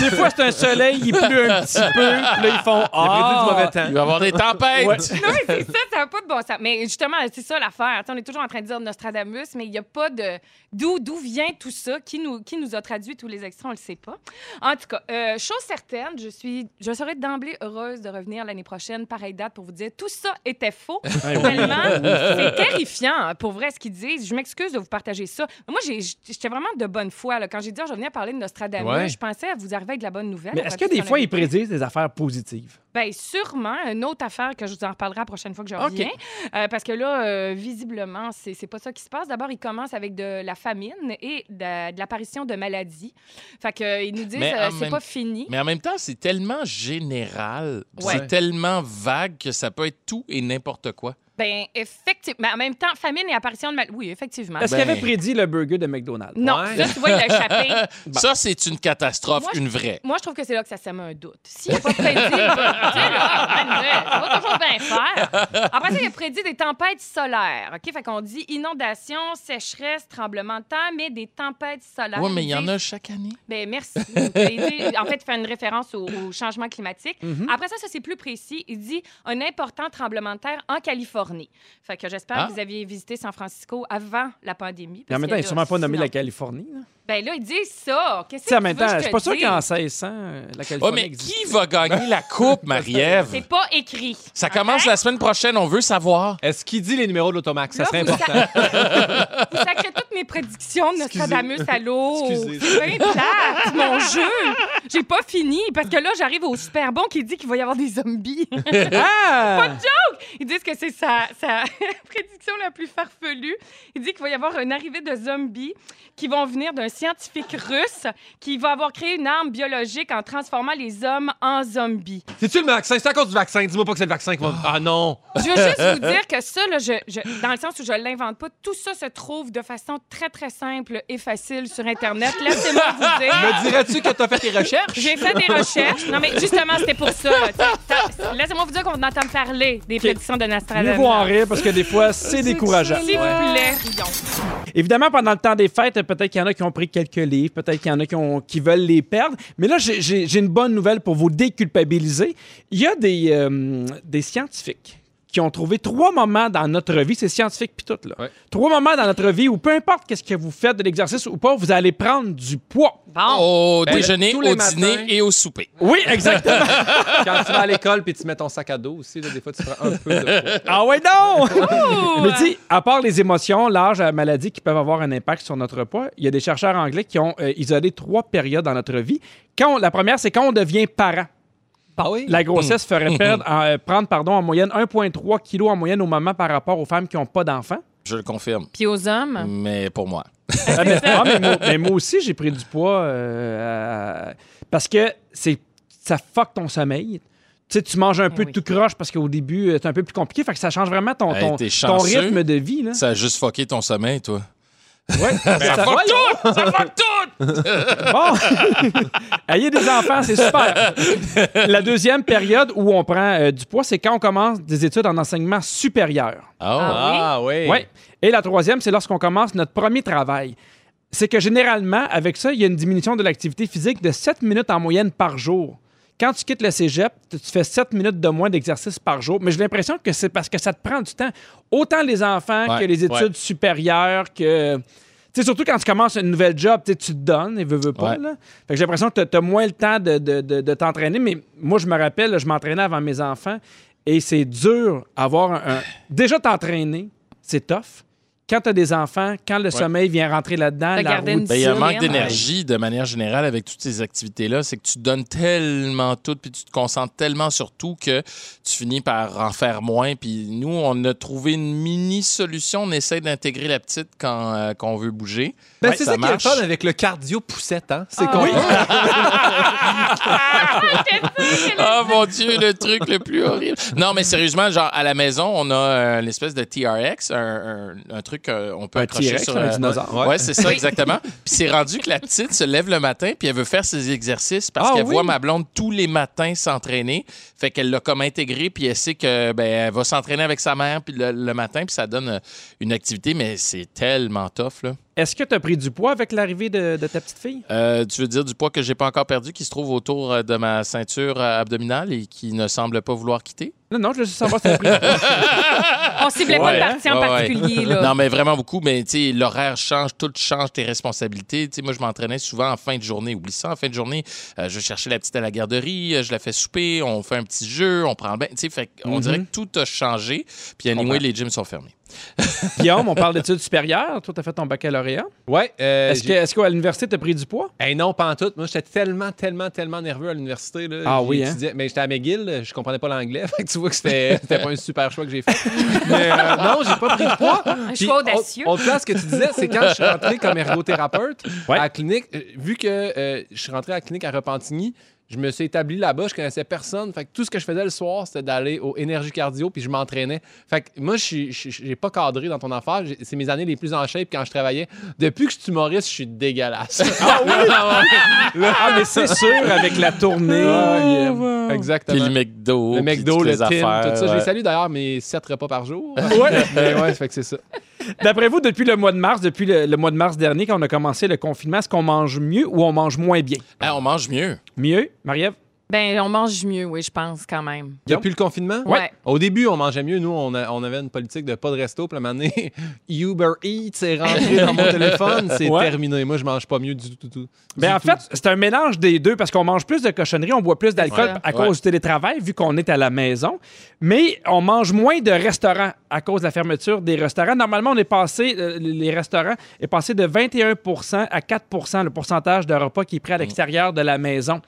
Des fois, c'est un soleil, il pleut un petit peu, puis là, ils font Il a prédit du mauvais Ah! temps. Il va y avoir des tempêtes. Ouais. Non, mais c'est ça, ça n'a pas de bon sens. Mais justement, c'est ça l'affaire. On est toujours en train de dire Nostradamus, mais il n'y a pas de. D'où, d'où vient tout ça? Qui nous, qui nous a traduit tous les extraits? On ne le sait pas. En tout cas, euh, chose certaine, je suis. Je serais d'emblée heureuse de revenir l'année prochaine, pareille date, pour vous dire tout ça était faux. [LAUGHS] Tellement, c'est terrifiant, pour vrai, ce qu'ils disent. Je m'excuse de vous partager ça. Moi, j'ai- j'étais vraiment de bonne foi. là. Quand j'ai dit, Ah, je venir parler de Nostradamus, Ouais. je pensais à vous arriver avec de la bonne nouvelle. Mais est-ce que des fois, ils prédisent des affaires positives? Bien, sûrement. Une autre affaire que je vous en reparlerai la prochaine fois que je reviens. Euh, parce que là, euh, visiblement, c'est c'est pas ça qui se passe. D'abord, ils commencent avec de la famine et de, de l'apparition de maladies. Fait que, euh, nous disent euh, c'est même- pas fini. Mais en même temps, c'est tellement général, Ouais. c'est tellement vague que ça peut être tout et n'importe quoi. Ben, effectivement. Mais en même temps, famine et apparition de maladies. Oui, effectivement. Est-ce Ben- qu'il avait prédit le burger de McDonald's? Non, Ouais. ça, tu vois, il a échappé. [LAUGHS] Ça, c'est une catastrophe, Moi, je- une vraie. Moi, je trouve que c'est là que ça sème un doute. S'il n'a pas prédit, tu sais, là, ça va toujours bien faire. Après ça, il a prédit des tempêtes solaires. OK? Fait qu'on dit inondations, sécheresse, tremblement de terre, mais des tempêtes solaires. Oui, mais il y en a chaque année. Ben, merci. Il dit- en fait, il fait une référence au, au changement climatique. Mhm. Après ça, ça, c'est plus précis. Il dit un important tremblement de terre en Californie. Fait que j'espère Ah. que vous aviez visité San Francisco avant la pandémie. Mais en parce même que temps, il là, n'a sûrement pas nommé la Californie. là. Ben là, ils disent ça. Qu'est-ce sais, en que même temps, que je suis pas sûr qu'en 1600, euh, la Oh, Californie mais existe. qui va gagner la coupe, Marie-Ève? C'est pas écrit. Ça commence la semaine prochaine, on veut savoir. Est-ce qu'il dit les numéros de l'automax? Ça Là, serait vous important. [LAUGHS] Vous sacrez toutes mes prédictions de Nostradamus à l'eau. C'est plate, mon jeu. J'ai pas fini parce que là, j'arrive au super bon qui dit qu'il va y avoir des zombies. Ah! [LAUGHS] Ils disent que c'est sa, [LAUGHS] sa prédiction la plus farfelue. Il dit qu'il va y avoir une arrivée de zombies qui vont venir d'un scientifique russe qui va avoir créé une arme biologique en transformant les hommes en zombies. C'est-tu le vaccin? C'est à cause du vaccin. Dis-moi pas que c'est le vaccin qui va. Ah non! Je veux juste vous [LAUGHS] dire que ça, là, je, je- dans le sens où je l'invente pas, tout ça se trouve de façon très, très simple et facile sur Internet. Laissez-moi vous [LAUGHS] dire. Me dirais-tu que t'as fait tes recherches? J'ai fait des recherches. Non, mais justement, c'était pour ça. Laissez-moi vous dire qu'on entend parler des prédictions de Nostradamus. En rire parce que des fois, c'est décourageant. S'il vous plaît. Évidemment, pendant le temps des fêtes, peut-être qu'il y en a qui ont pris quelques livres, peut-être qu'il y en a qui, ont- qui veulent les perdre. Mais là, j'ai une bonne nouvelle pour vous déculpabiliser. Il y a des, euh, des scientifiques qui ont trouvé trois moments dans notre vie, c'est scientifique puis tout, là. Ouais. Trois moments dans notre vie où peu importe qu'est-ce que vous faites de l'exercice ou pas, vous allez prendre du poids. Bon. Au Ben, déjeuner, au dîner et au souper. Oui, exactement. [LAUGHS] Quand tu vas à l'école puis tu mets ton sac à dos aussi, là, des fois, tu prends un peu de poids. ah ouais, non! [LAUGHS] Mais dis, à part les émotions, l'âge, la maladie qui peuvent avoir un impact sur notre poids, il y a des chercheurs anglais qui ont euh, isolé trois périodes dans notre vie. Quand on- la première, c'est quand on devient parent. Ah oui? La grossesse ferait perdre, en- euh, prendre pardon, en moyenne 1,3 kg en moyenne aux mamans par rapport aux femmes qui n'ont pas d'enfants? Je le confirme. Puis aux hommes, Mais pour moi. Ah, mais, ah, mais moi, mais moi aussi, j'ai pris du poids euh, parce que c'est ça fuck ton sommeil. Tu sais, tu manges un peu oui. de tout croche parce qu'au début, euh, c'est un peu plus compliqué. Fait que ça change vraiment ton, ton, ton rythme de vie. Là. Ça a juste fucké ton sommeil, toi. Ouais, [LAUGHS] ça- fuck tout! Ça fuck tout! Bon! [LAUGHS] Ayez des enfants, c'est super. La deuxième période où on prend euh, du poids, c'est quand on commence des études en enseignement supérieur. Oh. Ah Ah oui. Ouais. Et la troisième, c'est lorsqu'on commence notre premier travail. C'est que généralement, avec ça, il y a une diminution de l'activité physique de 7 minutes en moyenne par jour. Quand tu quittes le cégep, tu fais 7 minutes de moins d'exercice par jour. Mais j'ai l'impression que c'est parce que ça te prend du temps. Autant les enfants Ouais, que les études ouais. supérieures, que. Tu sais, surtout quand tu commences une nouvelle job, tu te donnes et veux, veux pas. Ouais. Là. Fait que j'ai l'impression que tu as moins le temps de, de- de- de t'entraîner. Mais moi, je me rappelle, là, je m'entraînais avant mes enfants et c'est dur avoir un. un- Déjà, t'entraîner, c'est tough. Quand tu as des enfants, quand le sommeil vient rentrer là-dedans, la une routine. Ben, il y a un manque d'énergie de manière générale avec toutes ces activités-là. C'est que tu donnes tellement tout, puis tu te concentres tellement sur tout que tu finis par en faire moins. Puis nous, on a trouvé une mini-solution. On essaie d'intégrer la petite quand, euh, quand on veut bouger. Ben, Ouais, c'est ça, qui est le marche. fun avec le cardio poussette, hein? C'est Ah qu'on oui. [LAUGHS] Oh mon Dieu, le truc le plus horrible. Non, mais sérieusement, genre à la maison, on a euh, l'espèce de TRX, un, un- un truc qu'on peut Un accrocher sur un dinosaure. Ouais, c'est ça, exactement. [LAUGHS] Puis c'est rendu que la petite se lève le matin, puis elle veut faire ses exercices parce Ah qu'elle oui? voit ma blonde tous les matins s'entraîner. Fait qu'elle l'a comme intégré, puis elle sait que ben, elle va s'entraîner avec sa mère puis le, le matin, puis ça donne euh, une activité, mais c'est tellement tough, là. Est-ce que tu as pris du poids avec l'arrivée de, de ta petite fille? Euh, tu veux dire du poids que j'ai pas encore perdu, qui se trouve autour euh, de ma ceinture abdominale et qui ne semble pas vouloir quitter? Non, non, je veux juste savoir si [LAUGHS] on ciblait pas de partie en ouais, ouais. particulier. Là. Non, mais vraiment beaucoup. Mais tu sais, l'horaire change, tout change tes responsabilités. Tu sais, moi, je m'entraînais souvent en fin de journée. Oublie ça, en fin de journée, euh, je cherchais la petite à la garderie, euh, je la fais souper, on fait un petit jeu, on prend le bain. Tu sais, on dirait que tout a changé. Puis anyway, comprends. les gyms sont fermés. [LAUGHS] Guillaume, on parle d'études supérieures. Toi, tu as fait ton baccalauréat. Ouais. euh, Est-ce que- est-ce qu'à l'université, tu as pris du poids? Hey, non, pas en tout. Moi, j'étais tellement, tellement, tellement nerveux à l'université. là. Ah J'ai oui, hein? étudié- Mais j'étais à McGill, je comprenais pas l'anglais. [LAUGHS] Fait que tu vois que c'était c'était pas un super choix que j'ai fait. [LAUGHS] Mais euh, non, j'ai pas pris de poids. Un Puis, choix audacieux. Autre, place que tu disais, c'est quand je suis rentré comme ergothérapeute Ouais. à la clinique. euh, Vu que euh, je suis rentré à la clinique à Repentigny, je me suis établi là-bas, je connaissais personne. Fait que tout ce que je faisais le soir, c'était d'aller au énergie cardio, puis je m'entraînais. Fait que moi, je je j'ai pas cadré dans ton affaire. C'est mes années les plus en shape quand je travaillais. Depuis que je suis humoriste, je suis dégueulasse. [LAUGHS] Ah oui? [LAUGHS] Ah, mais c'est sûr, avec la tournée. euh, Exactement. Puis le McDo. Le McDo, le les Tim, affaires, tout ça. ouais. J'ai salué d'ailleurs mes 7 repas par jour. Ouais. [LAUGHS] Mais ouais, fait que c'est ça. D'après vous, depuis le mois de mars, depuis le, le mois de mars dernier, quand on a commencé le confinement, est-ce qu'on mange mieux ou on mange moins bien? Ah, on mange mieux. Mieux, Marie-Ève? Ben, on mange mieux, oui, je pense, quand même. Depuis le confinement? Ouais. Au début, on mangeait mieux. Nous, on, a- on avait une politique de pas de resto. Puis à un moment donné, [LAUGHS] Uber Eats est rentré dans mon téléphone. C'est Ouais. terminé. Moi, je mange pas mieux du tout. tout. Ben, Du en fait, c'est un mélange des deux parce qu'on mange plus de cochonneries, on boit plus d'alcool Ouais. à Ouais. cause du télétravail, vu qu'on est à la maison. Mais on mange moins de restaurants à cause de la fermeture des restaurants. Normalement, on est passé, euh, les restaurants est passé de 21% à 4% le pourcentage de repas qui est pris à l'extérieur de la maison.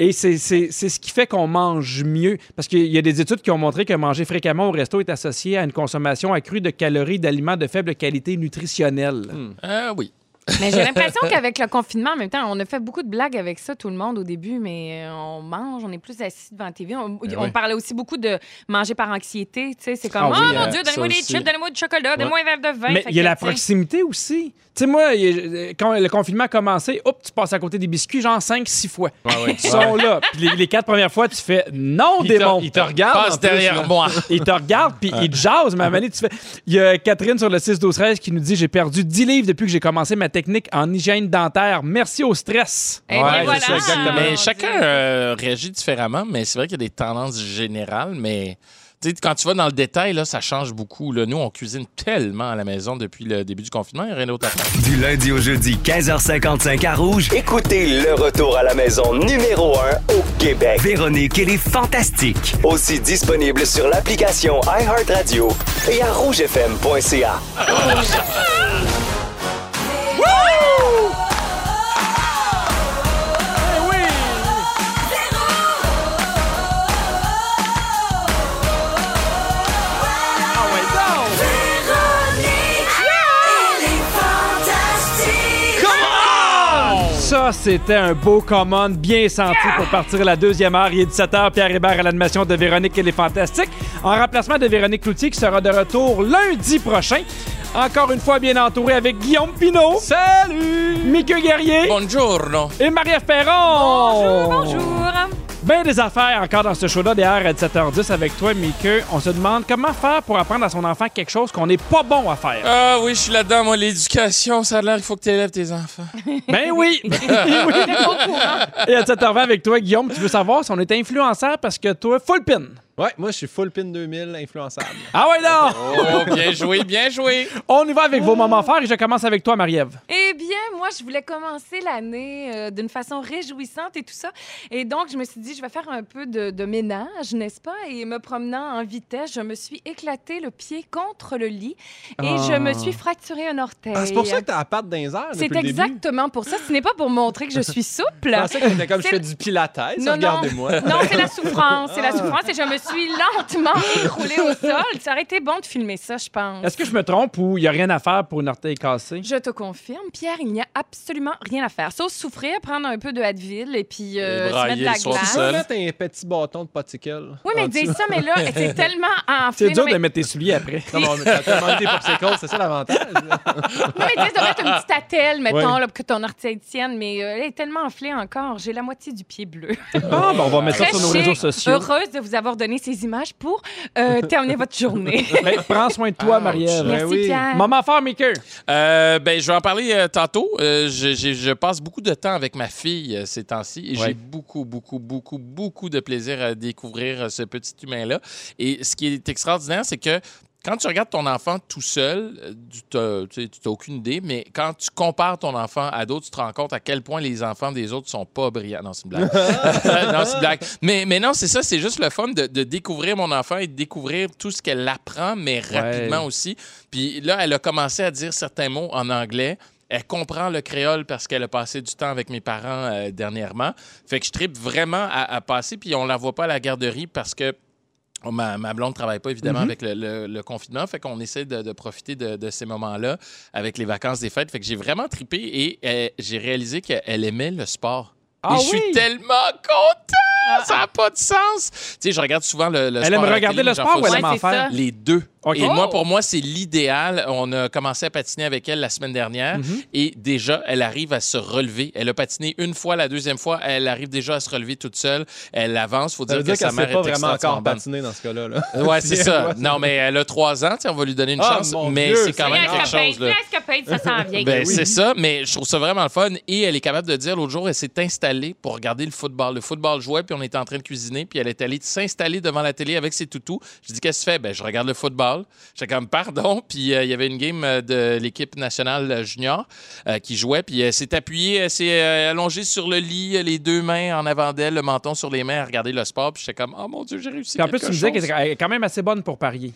Et c'est ce qui fait qu'on mange mieux. Parce qu'il y a des études qui ont montré que manger fréquemment au resto est associé à une consommation accrue de calories d'aliments de faible qualité nutritionnelle. Ah oui. Mais j'ai [LAUGHS] l'impression qu'avec le confinement, en même temps, on a fait beaucoup de blagues avec ça, tout le monde, au début, mais euh, on mange, on est plus assis devant la TV. On, on ouais. parlait aussi beaucoup de manger par anxiété. Tu sais, c'est comme, Ah oh oui, mon hein, Dieu, donnez-moi des chips, donnez-moi du chocolat, donnez-moi un verre de vin. Mais il y a la proximité aussi. Tu sais, moi, a- quand le confinement a commencé, hop, tu passes à côté des biscuits, genre 5-6 fois. Ils sont là. Puis les, les quatre premières fois, tu fais non, démon. il te regarde. en Passe derrière moi. [LAUGHS] Ils te regardent, puis ils te jasent. Mais à un moment donné, tu fais. Il y a Catherine sur le 6-12-13 qui nous dit J'ai perdu 10 livres depuis que j'ai commencé ma technique en hygiène dentaire. Merci au stress. Eh bien, Ouais, voilà. c'est ça, exactement. Mais Mon chacun Dieu. euh, réagit différemment, mais c'est vrai qu'il y a des tendances générales, mais tu sais, quand tu vas dans le détail, là, ça change beaucoup. Là. Nous, on cuisine tellement à la maison depuis le début du confinement, il n'y a rien d'autre à faire. Du lundi au jeudi, 15h55 à Rouge. Écoutez le retour à la maison numéro 1 au Québec. Véronique, elle est fantastique. Aussi disponible sur l'application iHeartRadio et à rougefm.ca. Ça, c'était un beau commande bien senti pour partir la deuxième heure. Il est 17h, Pierre Hébert à l'animation de Véronique et les Fantastiques, en remplacement de Véronique Cloutier qui sera de retour lundi prochain. Encore une fois bien entouré avec Guillaume Pinot. Salut! Mickey Guerrier. Buongiorno. Et Marie-Ève Perron. Bonjour. Ben des affaires encore dans ce show-là d'hier à 17h10 avec toi, Mickey. On se demande comment faire pour apprendre à son enfant quelque chose qu'on n'est pas bon à faire. Ah oui, je suis là-dedans, moi, l'éducation, ça a l'air, il faut que tu élèves tes enfants. [LAUGHS] Ben oui! [LAUGHS] Oui. Et à 7h20 avec toi, Guillaume, tu veux savoir si on est influenceur parce que toi, full pin. Ouais, moi, je suis full pin 2000 influençable. Ah ouais, non! Oh, bien joué, bien joué. [LAUGHS] On y va avec vos moments forts et je commence avec toi, Marie-Ève. Eh bien, moi, je voulais commencer l'année euh, d'une façon réjouissante et tout ça. Et donc, je me suis dit, je vais faire un peu de, de ménage, n'est-ce pas? Et me promenant en vitesse, je me suis éclaté le pied contre le lit et Ah. je me suis fracturé un orteil. Ah, c'est pour ça que t'as la patte dans les airs C'est début? exactement pour ça. Ce n'est pas pour montrer que je suis [LAUGHS] souple. Je pensais que c'était comme je C'est- fais du pilates, non. regardez-moi. Non, c'est la souffrance. Ah. C'est la [LAUGHS] souffrance et je me suis lentement [LAUGHS] écroulée au sol. Ça aurait été bon de filmer ça, je pense. Est-ce que je me trompe ou il n'y a rien à faire pour une orteil cassée? Je te confirme, Pierre, il n'y a absolument rien à faire. Sauf souffrir, prendre un peu de Advil et puis euh, Et se mettre de la Tu glace. seul. peux mettre un petit bâton de poticle. Oui, mais en dis ça, mais là, [LAUGHS] c'est tellement enflé. C'est dur mais, de mettre tes souliers après. Non, mais a tellement des popsicles, c'est ça l'avantage. non, mais dis de mettre une petite attelle, mettons, là, pour que ton orteil tienne, mais euh, elle est tellement enflée encore. J'ai la moitié du pied bleu. Ah, ben on va mettre ça sur nos réseaux sociaux. Heureuse de vous avoir donné ces images pour euh, terminer votre journée. [LAUGHS] Ben, prends soin de toi, Ouch. Marie-Ève. Merci, oui. Pierre. Moment fort, Mickey. Euh, ben, je vais en parler euh, tantôt. Euh, je, passe beaucoup de temps avec ma fille euh, ces temps-ci et Ouais. j'ai beaucoup, beaucoup, beaucoup, beaucoup de plaisir à découvrir euh, ce petit humain-là. Et ce qui est extraordinaire, c'est que quand tu regardes ton enfant tout seul, euh, tu n'as aucune idée, mais quand tu compares ton enfant à d'autres, tu te rends compte à quel point les enfants des autres sont pas brillants. Non, c'est une blague. [LAUGHS] non, c'est une blague. Mais, mais non, c'est ça, c'est juste le fun de, de découvrir mon enfant et de découvrir tout ce qu'elle apprend, mais rapidement aussi. Puis là, elle a commencé à dire certains mots en anglais. Elle comprend le créole parce qu'elle a passé du temps avec mes parents euh, dernièrement. Fait que je tripe vraiment à, à passer. Puis on la voit pas à la garderie parce que ma, ma blonde travaille pas évidemment avec le, le- le confinement. Fait qu'on essaie de, de profiter de, de ces moments-là avec les vacances des fêtes. Fait que j'ai vraiment tripé et euh, j'ai réalisé qu'elle aimait le sport. Ah et je suis tellement content! Ça n'a pas de sens! Tu sais, je regarde souvent le, le Elle sport. aime à la regarder le sport ou elle aime en faire? ça. Les deux. OK. Et Oh! moi, pour moi, c'est l'idéal. On a commencé à patiner avec elle la semaine dernière Mhm. et déjà, elle arrive à se relever. Elle a patiné une fois, la deuxième fois, elle arrive déjà à se relever toute seule. Elle avance. Faut Ça dire veut que dire sa qu'elle mère pas est vraiment encore patiner dans ce cas-là. là. Ouais, [LAUGHS] c'est ça. elle Non, mais elle a trois ans. tu sais, On va lui donner une Ah, chance. Mais c'est quand même quelque chose. Ça s'en vient. [LAUGHS] Ben, Oui. c'est ça, mais je trouve ça vraiment le fun. Et elle est capable de dire, l'autre jour, elle s'est installée pour regarder le football. Le football jouait, puis on était en train de cuisiner, puis elle est allée s'installer devant la télé avec ses toutous. Je dis, qu'est-ce que tu fais? Ben, je regarde le football. J'étais comme, pardon. [LAUGHS] Puis euh, il y avait une game euh, de l'équipe nationale euh, junior euh, qui jouait, puis elle s'est appuyée, elle s'est euh, allongée sur le lit, les deux mains en avant d'elle, le menton sur les mains, à regarder le sport. Puis j'étais comme, oh mon Dieu, j'ai réussi. Puis en plus, tu me disais qu'elle est quand même assez bonne pour parier.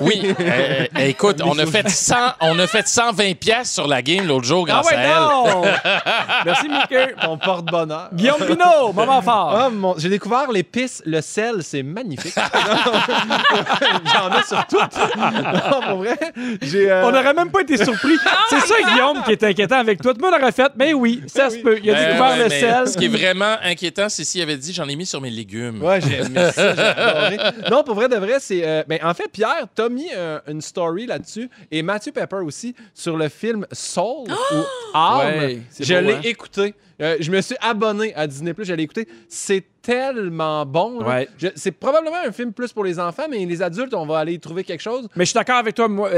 Oui, euh, euh, écoute, on a fait 100, on a fait 120 pièces sur la game l'autre jour grâce à elle. Ah non! [LAUGHS] Merci, Mickey. Ton porte-bonheur. Guillaume Pinot, moment fort. Ah, mon- J'ai découvert l'épice, le sel, c'est magnifique. [LAUGHS] J'en mets sur tout. Non, pour vrai, j'ai. euh, On n'aurait même pas été surpris. [LAUGHS] C'est ça, Guillaume, qui est inquiétant avec toi. Tout le monde aurait fait, mais oui, ça se peut. Il a Euh, découvert le sel. Ce qui est vraiment inquiétant, c'est s'il avait dit j'en ai mis sur mes légumes. Ouais, j'ai [LAUGHS] aimé ça, j'ai adoré. Non, pour vrai de vrai, c'est. euh, ben, en fait, Pierre, t'as mis euh, une story là-dessus et Matthew Pepper aussi sur le film Soul [GASPS] ou Âme. Ouais, c'est je beau, l'ai hein? écouté. Euh, je me suis abonné à Disney Plus, je l'ai écouté. C'est tellement bon. là. Ouais. Je- C'est probablement un film plus pour les enfants, mais les adultes, on va aller y trouver quelque chose. Mais je suis d'accord avec toi. Moi,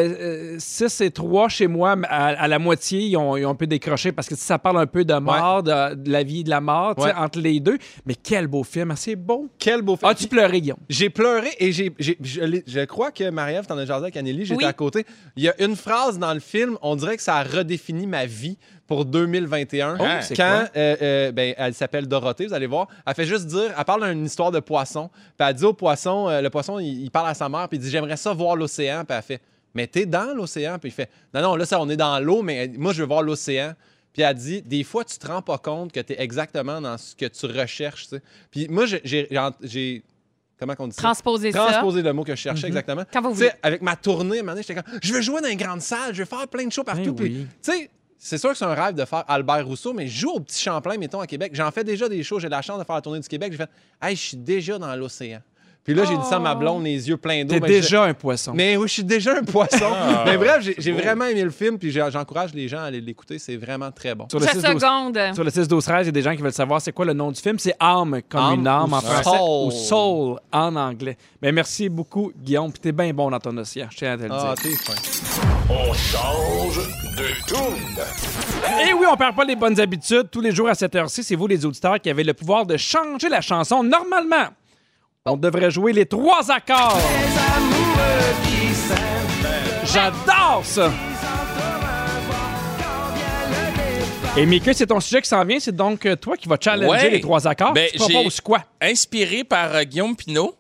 6 et 3 chez moi, à, à la moitié, ils ont, ils ont un peu décroché parce que ça parle un peu de mort, de, de la vie et de la mort, tu sais, Ouais. entre les deux. Mais quel beau film, hein, c'est beau. Quel beau film. As-tu pleuré, Guillaume? J'ai pleuré et j'ai, j'ai- je, l'ai- je crois que Marie-Ève, t'en as jasé avec Anneli, j'étais Oui. à côté. Il y a une phrase dans le film, on dirait que ça a redéfini ma vie pour 2021. Oh, c'est quand quoi? euh, euh, ben, elle s'appelle Dorothée, vous allez voir. Elle fait juste dire, elle parle d'une histoire de poisson. Puis elle dit au poisson, euh, le poisson, il, il parle à sa mère, puis il dit J'aimerais ça voir l'océan. Puis elle fait Mais t'es dans l'océan? Puis il fait Non, non, là, ça, on est dans l'eau, mais moi, je veux voir l'océan. Puis elle dit, des fois, tu te rends pas compte que tu es exactement dans ce que tu recherches. Puis moi, j'ai- Comment qu'on dit ça? Transposer ça. Transposer le mot que je cherchais exactement. Quand vous Tu sais, avec ma tournée, à un moment donné, j'étais comme, je veux jouer dans une grande salle, je veux faire plein de shows partout. Puis, oui. tu sais, c'est sûr que c'est un rêve de faire Albert Rousseau, mais je joue au petit Champlain, mettons, à Québec. J'en fais déjà des shows. J'ai la chance de faire la tournée du Québec. J'ai fait, hey, je suis déjà dans l'océan. Puis là, j'ai dit ça à ma blonde, les yeux pleins d'eau. T'es Ben, je- déjà un poisson. Mais oui, je suis déjà un poisson. mais bref, j'ai- j'ai vraiment aimé le film, puis j'encourage les gens à aller l'écouter. C'est vraiment très bon. Sur le 7 6 12 secondes. Sur le 6 12 13, il y a des gens qui veulent savoir c'est quoi le nom du film. C'est âme comme une âme en français soul. ou soul en anglais. Mais merci beaucoup Guillaume, puis t'es bien bon dans ton océan, je tiens à te le Ah, dire. t'es fin. On change de tune. Et oui, on perd pas les bonnes habitudes. Tous les jours à cette heure-ci, c'est vous les auditeurs qui avez le pouvoir de changer la chanson. Normalement, on devrait jouer les trois accords. J'adore ça! Et Mika, c'est ton sujet qui s'en vient. C'est donc euh, toi qui vas challenger Ouais. les trois accords. Ben, tu proposes quoi? Inspiré par euh, Guillaume Pinot,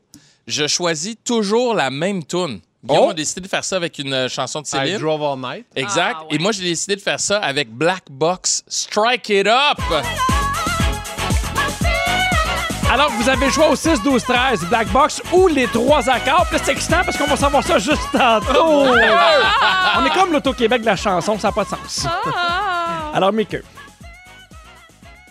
je choisis toujours la même tune. Guillaume Oh! a décidé de faire ça avec une euh, chanson de I Céline. drove all night. Exact. Ah, ouais. Et moi, j'ai décidé de faire ça avec Black Box Strike It Up. Alors, vous avez choix au 6, 12, 13, Black Box ou les trois accords. Puis là, c'est excitant parce qu'on va savoir ça juste tantôt. [LAUGHS] On est comme l'Auto-Québec de la chanson, ça n'a pas de sens. Ah! Alors, Mickey,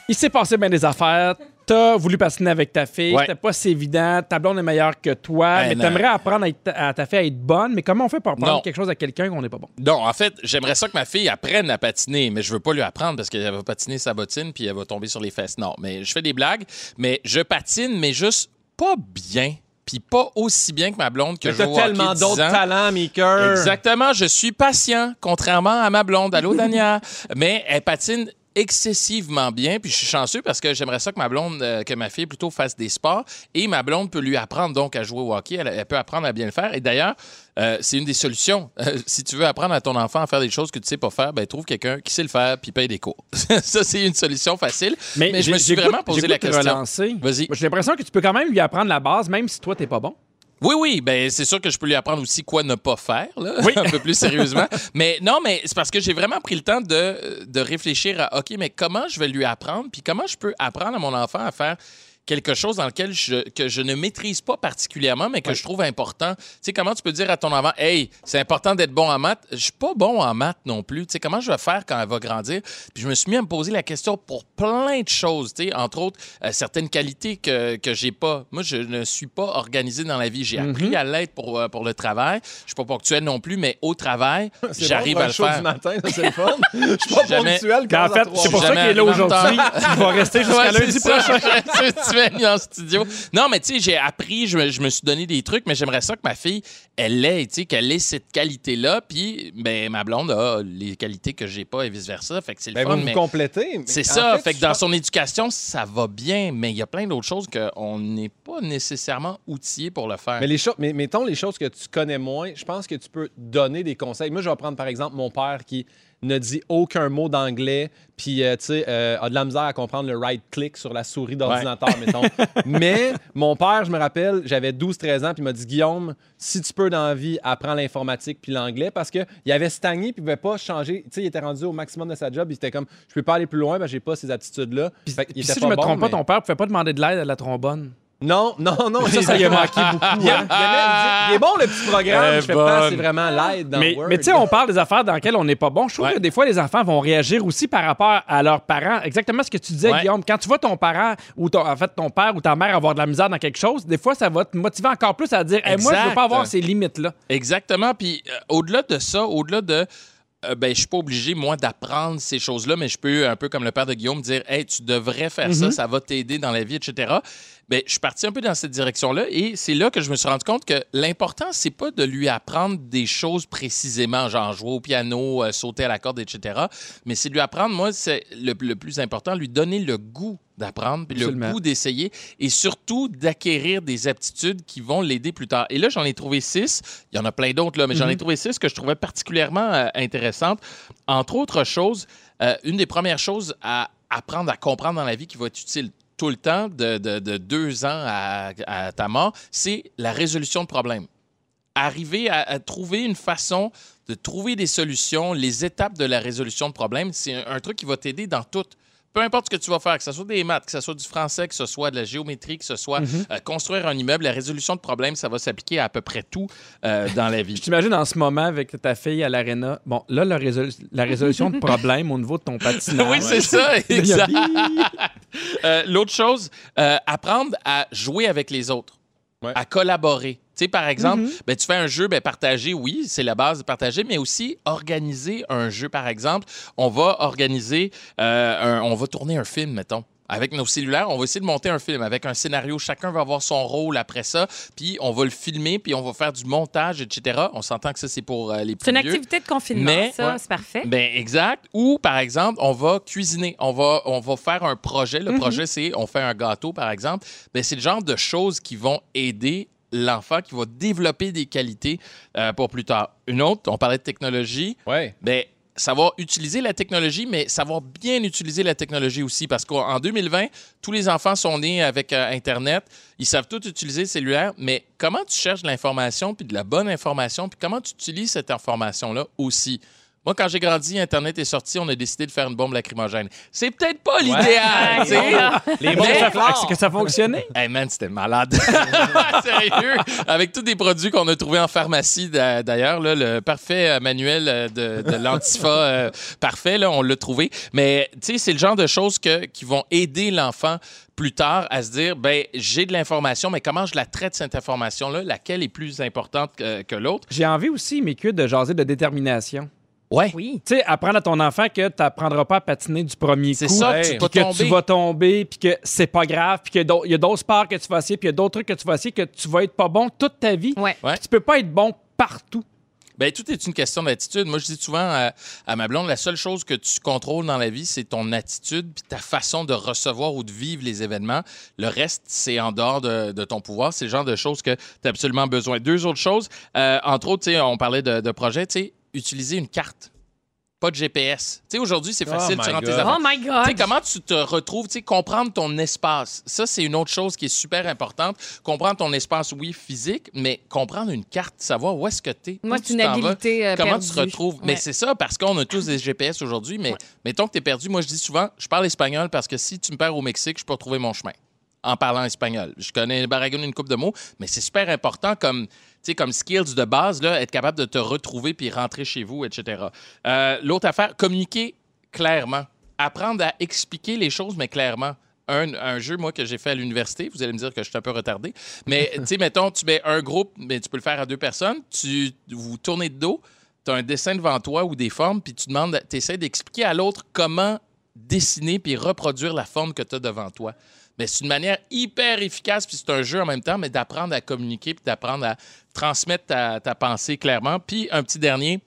il s'est passé bien des affaires. T'as voulu patiner avec ta fille. Ouais. C'était pas si évident. Ta blonde est meilleure que toi. Ben mais t'aimerais apprendre à, être- à ta fille à être bonne. Mais comment on fait pour apprendre Non. quelque chose à quelqu'un qu'on n'est pas bon? Non, en fait, j'aimerais ça que ma fille apprenne à patiner, mais je veux pas lui apprendre parce qu'elle va patiner sa bottine puis elle va tomber sur les fesses. Non, mais je fais des blagues, mais je patine, mais juste pas bien, puis pas aussi bien que ma blonde que Mais je T'as hockey tellement 10 d'autres talents, Meeker. Exactement, je suis patient, contrairement à ma blonde. Allô, Dania? [LAUGHS] Mais elle patine excessivement bien, puis je suis chanceux parce que j'aimerais ça que ma blonde, euh, que ma fille plutôt fasse des sports, et ma blonde peut lui apprendre donc à jouer au hockey, elle, elle peut apprendre à bien le faire, et d'ailleurs, euh, c'est une des solutions. Euh, si tu veux apprendre à ton enfant à faire des choses que tu sais pas faire, ben trouve quelqu'un qui sait le faire, puis paye des cours. [LAUGHS] ça, c'est une solution facile, mais, je j'ai- me suis vraiment posé la question. Vas-y. J'ai l'impression que tu peux quand même lui apprendre la base, même si toi, t'es pas bon. Oui, oui, ben c'est sûr que je peux lui apprendre aussi quoi ne pas faire, là, Oui. [LAUGHS] un peu plus sérieusement. [LAUGHS] mais non, mais c'est parce que j'ai vraiment pris le temps de, de réfléchir à, OK, mais comment je vais lui apprendre, puis comment je peux apprendre à mon enfant à faire quelque chose dans lequel je, que je ne maîtrise pas particulièrement, mais que je trouve important. Tu sais, comment tu peux dire à ton enfant, hey, c'est important d'être bon en maths. Je suis pas bon en maths non plus. Tu sais, comment je vais faire quand elle va grandir? Puis je me suis mis à me poser la question pour plein de choses, tu sais, entre autres, euh, certaines qualités que, que j'ai pas. Moi, je ne suis pas organisé dans la vie. J'ai appris à l'être pour, euh, pour le travail. Je suis pas ponctuel non plus, mais au travail, [LAUGHS] C'est j'arrive bon à le faire. du matin, c'est le fun. [LAUGHS] Je suis pas Jamais- ponctuel. Ben, en fait, c'est pour ça qu'il est là aujourd'hui. Il va rester jusqu'à Ouais, lundi prochain. [LAUGHS] Semaine en studio. Non, mais tu sais, j'ai appris, je me, je me suis donné des trucs, mais j'aimerais ça que ma fille, elle l'ait, tu sais, qu'elle ait cette qualité-là. Puis, ben, ma blonde a les qualités que j'ai pas et vice-versa. Fait que c'est le Ben, fun. vous mais complétez. c'est ça. Fait, que je dans son éducation, ça va bien, mais il y a plein d'autres choses qu'on n'est pas nécessairement outillé pour le faire. Mais, les choses, mais mettons les choses que tu connais moins, je pense que tu peux donner des conseils. Moi, je vais prendre par exemple mon père qui ne dit aucun mot d'anglais, puis euh, tu sais, euh, a de la misère à comprendre le right click sur la souris d'ordinateur, mettons. [LAUGHS] Mais mon père, je me rappelle, j'avais 12-13 ans, puis il m'a dit Guillaume, si tu peux dans la vie, apprends l'informatique puis l'anglais, parce qu'il avait stagné, puis il pouvait pas changer. Tu sais, il était rendu au maximum de sa job, il était comme, je peux pas aller plus loin, que j'ai pas ces aptitudes-là. Puis si je me bon, trompe pas, ton père ne pouvait pas demander de l'aide à la trombone. Non, non, non. Ça, ça lui a manqué [LAUGHS] beaucoup. Il, hein. aime- il est bon le petit programme. Elle je fais pas, c'est vraiment l'aide dans Mais, Word. mais tu sais, on parle des affaires dans lesquelles on n'est pas bon. Je trouve Ouais. que des fois, les enfants vont réagir aussi par rapport à leurs parents. Exactement ce que tu disais, Ouais. Guillaume. Quand tu vois ton parent ou ton, en fait ton père ou ta mère avoir de la misère dans quelque chose, des fois, ça va te motiver encore plus à dire Hey, Moi, je veux pas avoir ces limites-là. Exactement. Puis euh, au-delà de ça, au-delà de. Euh, ben, je suis pas obligé, moi, d'apprendre ces choses-là, mais je peux, un peu comme le père de Guillaume, dire Hey, tu devrais faire ça, ça va t'aider dans la vie, etc. Ben, je suis parti un peu dans cette direction-là et c'est là que je me suis rendu compte que l'important, c'est pas de lui apprendre des choses précisément, genre jouer au piano, euh, sauter à la corde, etc. Mais c'est lui apprendre, moi, c'est le, le plus important, lui donner le goût d'apprendre, puis le goût d'essayer et surtout d'acquérir des aptitudes qui vont l'aider plus tard. Et là, j'en ai trouvé six. Il y en a plein d'autres, là, mais j'en ai trouvé six que je trouvais particulièrement euh, intéressantes. Entre autres choses, euh, une des premières choses à apprendre à comprendre dans la vie qui va être utile tout le temps, de, de- de deux ans à, à ta mort, c'est la résolution de problèmes. Arriver à, à trouver une façon de trouver des solutions, les étapes de la résolution de problèmes, c'est un, un truc qui va t'aider dans tout. Peu importe ce que tu vas faire, que ce soit des maths, que ce soit du français, que ce soit de la géométrie, que ce soit euh, construire un immeuble, la résolution de problèmes, ça va s'appliquer à à peu près tout euh, dans la [LAUGHS] vie. Je t'imagine en ce moment avec ta fille à l'aréna. Bon, là, la, résolu- la résolution de problème au niveau de ton patinage. [LAUGHS] Oui, c'est ça, [LAUGHS] exact. Euh, L'autre chose, apprendre à jouer avec les autres, Ouais. à collaborer. Tu sais, par exemple, Mhm. ben, tu fais un jeu, ben, partager, oui, c'est la base de partager, mais aussi organiser un jeu, par exemple. On va organiser, euh, un- on va tourner un film, mettons. Avec nos cellulaires, on va essayer de monter un film avec un scénario. Chacun va avoir son rôle après ça, puis on va le filmer, puis on va faire du montage, etc. On s'entend que ça, c'est pour euh, les plus C'est une vieux. activité de confinement, Mais- ça, Ouais. c'est parfait. Ben exact. Ou par exemple, on va cuisiner, on va on va faire un projet. Le projet c'est on fait un gâteau par exemple. Ben c'est le genre de choses qui vont aider l'enfant, qui va développer des qualités euh, pour plus tard. Une autre, on parlait de technologie. Ouais. Ben savoir utiliser la technologie, mais savoir bien utiliser la technologie aussi. Parce qu'en 2020, tous les enfants sont nés avec euh, Internet. Ils savent tout utiliser le cellulaire, mais comment tu cherches de l'information, puis de la bonne information, puis comment tu utilises cette information-là aussi? Moi, quand j'ai grandi, Internet est sorti, on a décidé de faire une bombe lacrymogène. C'est peut-être pas l'idéal, tu sais. Les Mais- Est-ce efforts. que ça fonctionnait? [LAUGHS] Hey man, c'était malade. [LAUGHS] Sérieux. Avec tous des produits qu'on a trouvés en pharmacie d'a- d'ailleurs, là, le parfait euh, manuel euh, de, de l'antifa euh, parfait, là, on l'a trouvé. Mais tu sais, c'est le genre de choses que, qui vont aider l'enfant plus tard à se dire, ben j'ai de l'information, mais comment je la traite cette information-là, laquelle est plus importante que, que l'autre? J'ai envie aussi, mes culs, de jaser de détermination. Ouais. Oui. Tu sais, apprendre à ton enfant que tu n'apprendras pas à patiner du premier coup. C'est ça, Ouais. tu puis vas que tomber. tu vas tomber, puis que c'est pas grave, puis qu'il y a d'au- il y a d'autres sports que tu vas essayer, puis il y a d'autres trucs que tu vas essayer que tu vas être pas bon toute ta vie. Ouais. Ouais. Tu peux pas être bon partout. Ben, tout est une question d'attitude. Moi, je dis souvent à, à ma blonde, la seule chose que tu contrôles dans la vie, c'est ton attitude puis ta façon de recevoir ou de vivre les événements. Le reste, c'est en dehors de, de ton pouvoir. C'est le genre de choses que tu as absolument besoin. Deux autres choses, euh, entre autres, tu sais, on parlait de, de projets, tu sais, utiliser une carte. Pas de GPS. Tu sais, aujourd'hui, c'est facile, Oh tu my rentres tes God. affaires. Oh my Tu God! sais, comment tu te retrouves, tu sais, comprendre ton espace? Ça, c'est une autre chose qui est super importante. Comprendre ton espace, oui, physique, mais comprendre une carte, savoir où est-ce que tu es. Moi, c'est tu une habileté euh, Comment perdue. tu te retrouves? Mais Ouais. c'est ça, parce qu'on a tous des GPS aujourd'hui, mais mettons que tu es perdu. Moi, je dis souvent, je parle espagnol parce que si tu me perds au Mexique, je peux retrouver mon chemin en parlant espagnol. Je connais Baragone une coupe de mots, mais c'est super important comme, tu sais, comme skills de base, là, être capable de te retrouver puis rentrer chez vous, etc. Euh, L'autre affaire, communiquer clairement. Apprendre à expliquer les choses, mais clairement. Un, un jeu, moi, que j'ai fait à l'université, vous allez me dire que je suis un peu retardé, mais [LAUGHS] tu sais, mettons, tu mets un groupe, mais tu peux le faire à deux personnes, tu vous tournez de dos, tu as un dessin devant toi ou des formes, puis tu demandes, tu essaies d'expliquer à l'autre comment dessiner puis reproduire la forme que tu as devant toi. Mais c'est une manière hyper efficace, puis c'est un jeu en même temps, mais d'apprendre à communiquer puis d'apprendre à transmettre ta, pensée clairement. Puis un petit dernier,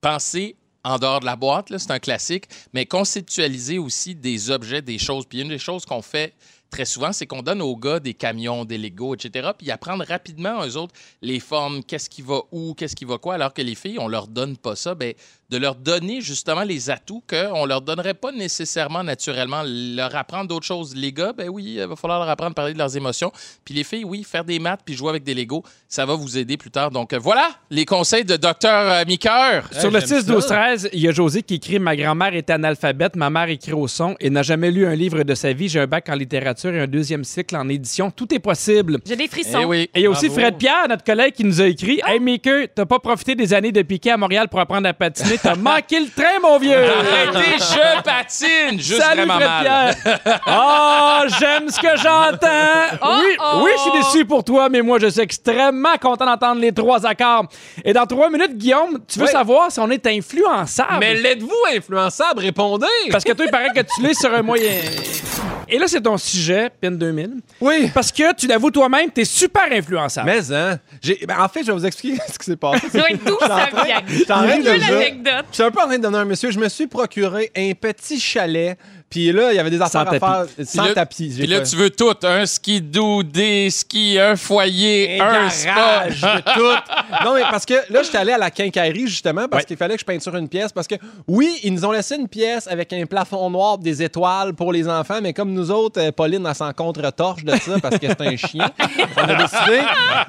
penser en dehors de la boîte, c'est un classique, mais conceptualiser aussi des objets, des choses. Puis une des choses qu'on fait très souvent, c'est qu'on donne aux gars des camions, des Legos, etc. Puis ils apprennent rapidement, eux autres, les formes, qu'est-ce qui va où, qu'est-ce qui va quoi, alors que les filles, on leur donne pas ça. Ben, de leur donner justement les atouts qu'on leur donnerait pas nécessairement naturellement. Leur apprendre d'autres choses. Les gars, ben oui, il va falloir leur apprendre à parler de leurs émotions. Puis les filles, oui, faire des maths puis jouer avec des Legos, ça va vous aider plus tard. Donc euh, voilà les conseils de Docteur euh, Miqueur. Sur le j'aime 6, 12, ça. 13, il y a José qui écrit Ma grand-mère est analphabète, ma mère écrit au son et n'a jamais lu un livre de sa vie. J'ai un bac en littérature et un deuxième cycle en édition. Tout est possible. J'ai des frissons. Eh oui. Et il y a aussi Bravo. Fred Pierre, notre collègue, qui nous a écrit Hey, Maker, t'as pas profité des années de piquet à Montréal pour apprendre à patiner? T'as [LAUGHS] manqué le train, mon vieux. Arrêtez, je patine! Juste Salut, vraiment Fred mal. Pierre. [LAUGHS] Oh, j'aime ce que j'entends. Oh, oui, oh. oui, je suis déçu pour toi, mais moi, je suis extrêmement content d'entendre les trois accords. Et dans trois minutes, Guillaume, tu veux Oui. savoir si on est influençable? Mais l'êtes-vous influençable? Répondez! Parce que toi, il paraît que tu l'es sur un moyen. [LAUGHS] Et là, c'est ton sujet, PIN 2000. Oui. Parce que tu l'avoues toi-même, t'es super influençable. Mais, hein? j'ai- ben, en fait, je vais vous expliquer [LAUGHS] ce qui s'est passé. D'où ça vient? J'étais en train de Veux dire- l'anecdote. Je suis un peu en train de donner un monsieur. Je me suis procuré un petit chalet. Puis là, il y avait des affaires à tapis. faire sans là- tapis. Puis là, tu veux tout. Un skidoo, des skis, un foyer, un un spa. garage, de tout. [LAUGHS] Non, mais parce que là, je suis allé à la quincaillerie, justement, parce qu'il fallait que je peinture une pièce. Parce que, oui, ils nous ont laissé une pièce avec un plafond noir, des étoiles pour les enfants, mais comme nous autres, euh, Pauline, elle s'en contre-torche de ça parce que c'est un chien. On a décidé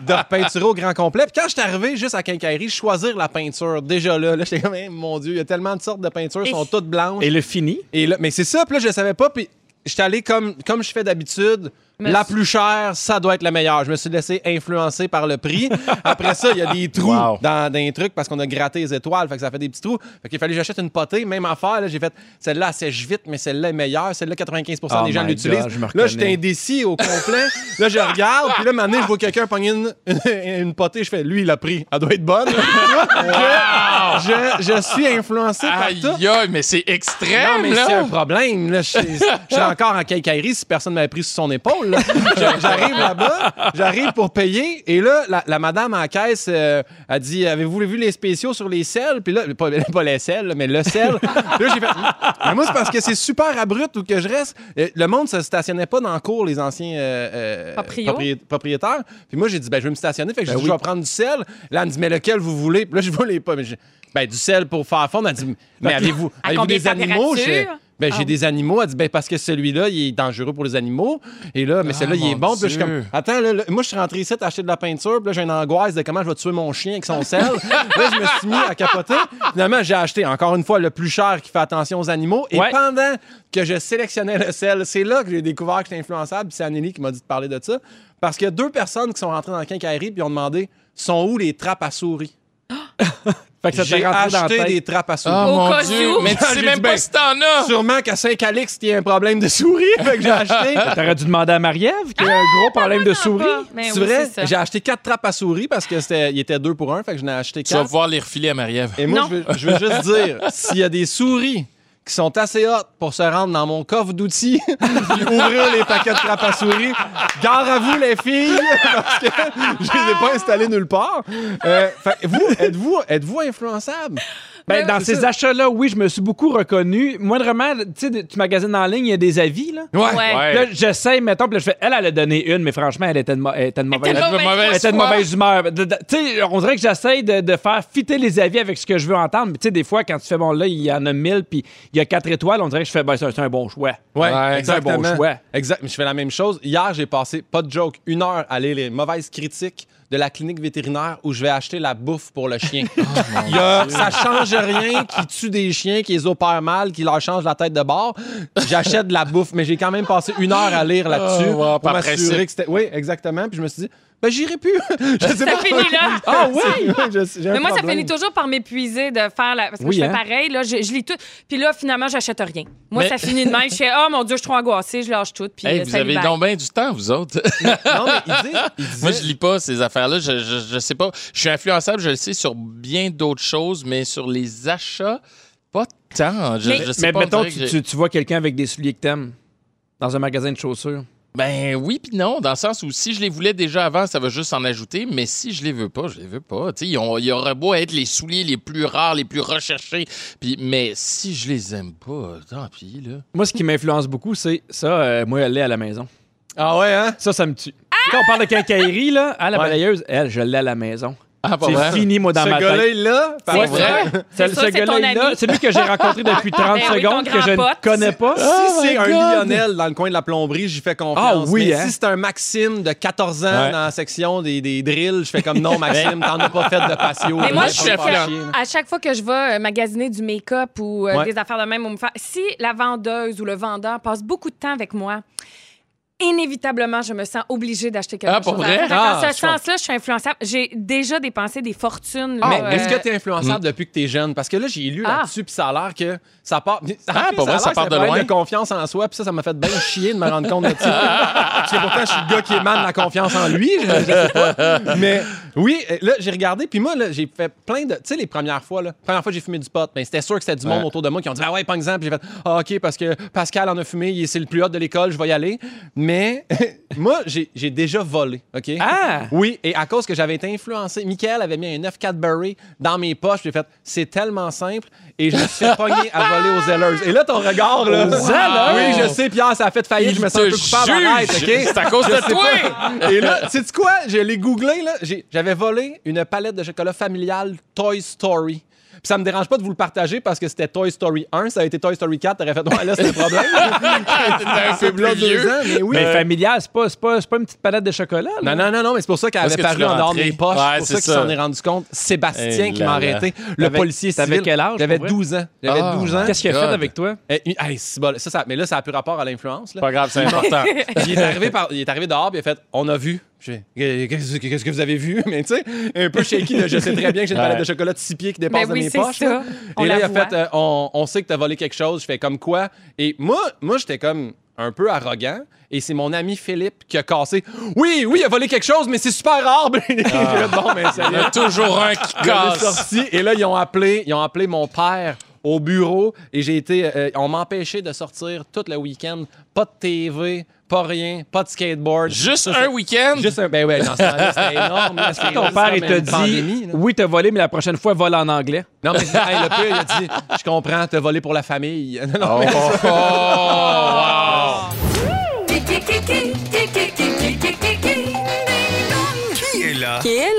de repeinturer au grand complet. Puis quand je suis arrivé juste à la quincaillerie, choisir la peinture, déjà là, là j'étais comme, Eh, mon Dieu, il y a tellement de sortes de peintures, elles sont toutes blanches. Et le fini? Et là, mais c'est ça, puis là, je savais pas, puis j'étais allé comme, comme je fais d'habitude. Mais La plus chère, ça doit être la meilleure. Je me suis laissé influencer par le prix. Après ça, il y a des trous Wow. dans, dans les trucs parce qu'on a gratté les étoiles, fait que ça fait des petits trous. Fait qu'il fallait que j'achète une potée, même affaire. là, J'ai fait celle-là, elle sèche vite, mais celle-là est meilleure. Celle-là, 95 Oh des gens l'utilisent. Là, j'étais indécis au complet. là, je regarde, puis là, maintenant, je vois quelqu'un pogner une, [LAUGHS] une potée. Je fais, lui, il a pris. Elle doit être bonne. je, je, je suis influencé par Aïe, tout. aïe, mais c'est extrême, Non, mais c'est un problème. Là. Je, suis encore en quincaillerie si personne ne m'avait pris sur son épaule. Là. Je- J'arrive là-bas, j'arrive pour payer, et là, la, la madame en caisse euh, a dit Avez-vous vu les spéciaux sur les selles Puis là, pas, [LAUGHS] pas les selles, mais le sel. là, j'ai fait Mais moi, c'est parce que c'est super abrupt où que je reste. Euh, Le monde se stationnait pas dans le cours, les anciens euh, euh, propriétaires. Puis moi, j'ai dit Ben, je vais me stationner. Fait que j'ai Ben dit, oui. Je vais prendre du sel. Là, elle me dit Mais lequel vous voulez Puis là, je les pas. Mais ben, du sel pour faire fondre. Elle dit Mais avez-vous combien des de animaux Je? Ben, j'ai Ah. des animaux. Elle dit, ben, parce que celui-là, il est dangereux pour les animaux. Et là, mais celui-là, il est bon. Puis je suis comme, attends, là, là, moi, je suis rentré ici acheter de la peinture. Puis là, j'ai une angoisse de comment je vais tuer mon chien avec son sel. [LAUGHS] là, je me suis mis à capoter. Finalement, j'ai acheté, encore une fois, le plus cher qui fait attention aux animaux. Et Ouais. pendant que je sélectionnais le sel, c'est là que j'ai découvert que j'étais influençable. Puis c'est Anneli qui m'a dit de parler de ça. Parce qu'il y a deux personnes qui sont rentrées dans le quincaillerie puis ont demandé, sont où les trappes à souris? [GASPS] Fait que ça J'ai acheté tête. des trappes à souris. Oh Au mon cas Dieu. où. Mais tu sais même pas si t'en as. Sûrement qu'à Saint-Calix, il y a un problème de souris. fait que j'ai [LAUGHS] acheté. T'aurais dû demander à Marie-Ève qui a un gros problème de souris. C'est oui, vrai? J'ai acheté quatre trappes à souris parce que c'était, il était deux pour un, fait que j'en ai acheté Tu vas quatre. pouvoir les refiler à Marie-Ève. Et moi, Non. je veux, je veux juste dire, [LAUGHS] s'il y a des souris qui sont assez hautes pour se rendre dans mon coffre d'outils [LAUGHS] ouvrir les paquets de trappes à souris, gare à vous, les filles, [LAUGHS] parce que je les ai pas installés nulle part. Euh, vous, êtes-vous, êtes-vous influençable? Ben, dans c'est ces achats-là, oui, je me suis beaucoup reconnu. Moindrement, tu sais, tu magasines en ligne, il y a des avis, là. Ouais. Ouais. Là, j'essaye, mettons, puis là, je fais, elle, elle a donné une, mais franchement, elle était de, mo- elle était de mauvaise, Elle mauvaise elle était de mauvaise humeur. Tu sais, on dirait que j'essaye de, de faire fitter les avis avec ce que je veux entendre. Mais tu sais, des fois, quand tu fais, bon, là, il y en a 1000, puis il y a 4 étoiles, on dirait que je fais, ben, c'est un, c'est un bon choix. Ouais, Ouais, c'est un bon exactement. choix. Exact. Mais je fais la même chose. Hier, j'ai passé, pas de joke, une heure à lire les mauvaises critiques de la clinique vétérinaire où je vais acheter la bouffe pour le chien. [LAUGHS] Il y a, ça change rien qui tue des chiens, qui les opère mal, qui leur change la tête de bord. J'achète de la bouffe, mais j'ai quand même passé une heure à lire là-dessus Oh, wow, pour m'assurer que c'était. Oui, exactement. Puis je me suis dit, ben j'irai plus. [LAUGHS] je sais Ça pas. finit là. [LAUGHS] Ah oui! [LAUGHS] Mais moi, ça finit toujours par m'épuiser de faire la. Parce que Oui, je fais hein? pareil, là, je, je lis tout. Puis là, finalement, j'achète rien. Moi, Mais- ça finit de même. Je fais, oh mon Dieu, je suis trop angoissée, je lâche tout. Puis Hey, euh, vous avez donc bien du temps, vous autres. Non, mais il dit. il Moi, je lis pas ces affaires-là. Je, je, je sais pas. Je suis influençable, je le sais, sur bien d'autres choses, mais sur les achats, pas tant. Je, Mais- je sais Mais pas. mettons, tu, tu- tu vois quelqu'un avec des souliers que t'aimes dans un magasin de chaussures. Ben oui puis non, dans le sens où si je les voulais déjà avant, ça va juste en ajouter, mais si je les veux pas, je les veux pas. Tu sais, il aurait beau être les souliers les plus rares, les plus recherchés, puis mais si je les aime pas, tant pis là. Moi, ce qui m'influence beaucoup, c'est ça, euh, moi, elle l'ai à la maison. Ah ouais, hein? Ça, ça me tue. Quand on parle de quincaillerie, là, à la Ouais. balayeuse, elle, je l'ai à la maison. Ah C'est fini, moi, dans Ce ma gars-là, tête. C'est vrai. vrai? [LAUGHS] C'est Ce- ça, ce c'est ton gars-là, il l'a. ami. c'est lui que j'ai rencontré depuis [LAUGHS] 30 Ben oui, ton secondes, que je ne connais pas. Si Oh c'est my un. Lionel dans le coin de la plomberie, j'y fais confiance. Ah oui, Mais hein? si c'est un Maxime de 14 ans Ouais. dans la section des, des drills, je fais comme non, Maxime, t'en as pas fait de patio. Mais moi, je à chaque fois que je vais euh, magasiner du make-up ou euh, Ouais. des affaires de même, on me fait. Si la vendeuse ou le vendeur passe beaucoup de temps avec moi, inévitablement, je me sens obligée d'acheter quelque Ah, pour chose. vrai? Ah, dans je ce sens-là, je suis influençable. J'ai déjà dépensé des fortunes. là, Mais euh, est-ce que t'es influençable depuis que t'es jeune? Parce que là, j'ai lu Ah. là-dessus, puis ça a l'air que ça part. Ah, pas vrai, ça part de loin. de confiance en soi, puis ça, ça m'a fait bien chier de me rendre compte de ça. [LAUGHS] Parce que pourtant, je suis le gars qui émane la confiance en lui, je, je sais pas. Mais oui, euh, là, j'ai regardé, puis moi, là, j'ai fait plein de. Tu sais, les premières fois, là, première fois que j'ai fumé du pot, ben, c'était sûr que c'était du monde Ouais. autour de moi qui ont dit Ah ouais, pas exemple, puis j'ai fait Ah, OK, parce que Pascal en a fumé, il- c'est le plus hot de l'école, je vais y aller. Mais [LAUGHS] moi, j'ai déjà volé, OK? Ah! Oui, et à cause que j'avais été influencé, Michael avait mis un 9 Cadbury dans mes poches, j'ai fait c'est tellement simple et je me suis [LAUGHS] pogner à voler aux Zellers. Et là ton regard là. Zellers? Oui, je sais Pierre, ça a fait faillite, je me sens un peu coupable, arrête, OK? C'est à cause de toi. pas. Et là, sais tu quoi? Je l'ai googlé là, j'avais volé une palette de chocolat familial Toy Story. Puis ça me dérange pas de vous le partager parce que c'était Toy Story 1. Ça a été Toy Story 4. T'aurais fait, ouais, là, c'est le problème. [LAUGHS] un peu plus vieux. ans, mais oui. Mais familial, c'est pas, c'est pas, c'est pas une petite palette de chocolat. là. Non, non, non, non, mais c'est pour ça qu'elle avait paru en dehors de mes poches. Ouais, c'est pour ça qu'il s'en est rendu compte. Sébastien Eh qui m'a arrêté. Le T'avais- policier t'avais civil. quel âge, J'avais pour vrai? 12 ans. J'avais Ah. 12 ans. Qu'est-ce qu'il a fait avec toi? Eh, hey, c'est bon, ça, ça- mais là, ça n'a plus rapport à l'influence. Pas grave, c'est important. [LAUGHS] il, est arrivé par- il est arrivé dehors, puis il a fait On a vu. Qu'est-ce que vous avez vu? [LAUGHS] Mais tu sais, un peu shaky, là, je sais très bien que j'ai une Ouais. palette de chocolat de 6 pieds qui dépasse Ben de mes poches. ça. là. On Et là, il a fait euh, on, on sait que tu as volé quelque chose. Je fais comme quoi? Et moi, moi j'étais comme un peu arrogant. Et c'est mon ami Philippe qui a cassé. Oui, oui, il a volé quelque chose, mais c'est super rare. [LAUGHS] Fait, bon, ben, ça Il y a toujours un qui il est casse. sorti et là ils ont appelé, ils ont appelé mon père au bureau et j'ai été, euh, on m'a empêché de sortir tout le week-end, pas de TV, pas rien, pas de skateboard. Juste Ça, un week-end? Juste un, ben ouais, dans ce temps-là, c'était [LAUGHS] énorme. là, Est-ce que ton père, il t'a dit pandémie, là. Oui, t'as volé, mais la prochaine fois, vole en anglais. Non, mais hey, le père, il a dit, je comprends, t'as volé pour la famille. [LAUGHS] Non, non, Oh, mais- oh, oh, wow. Qui est là? Qui est là?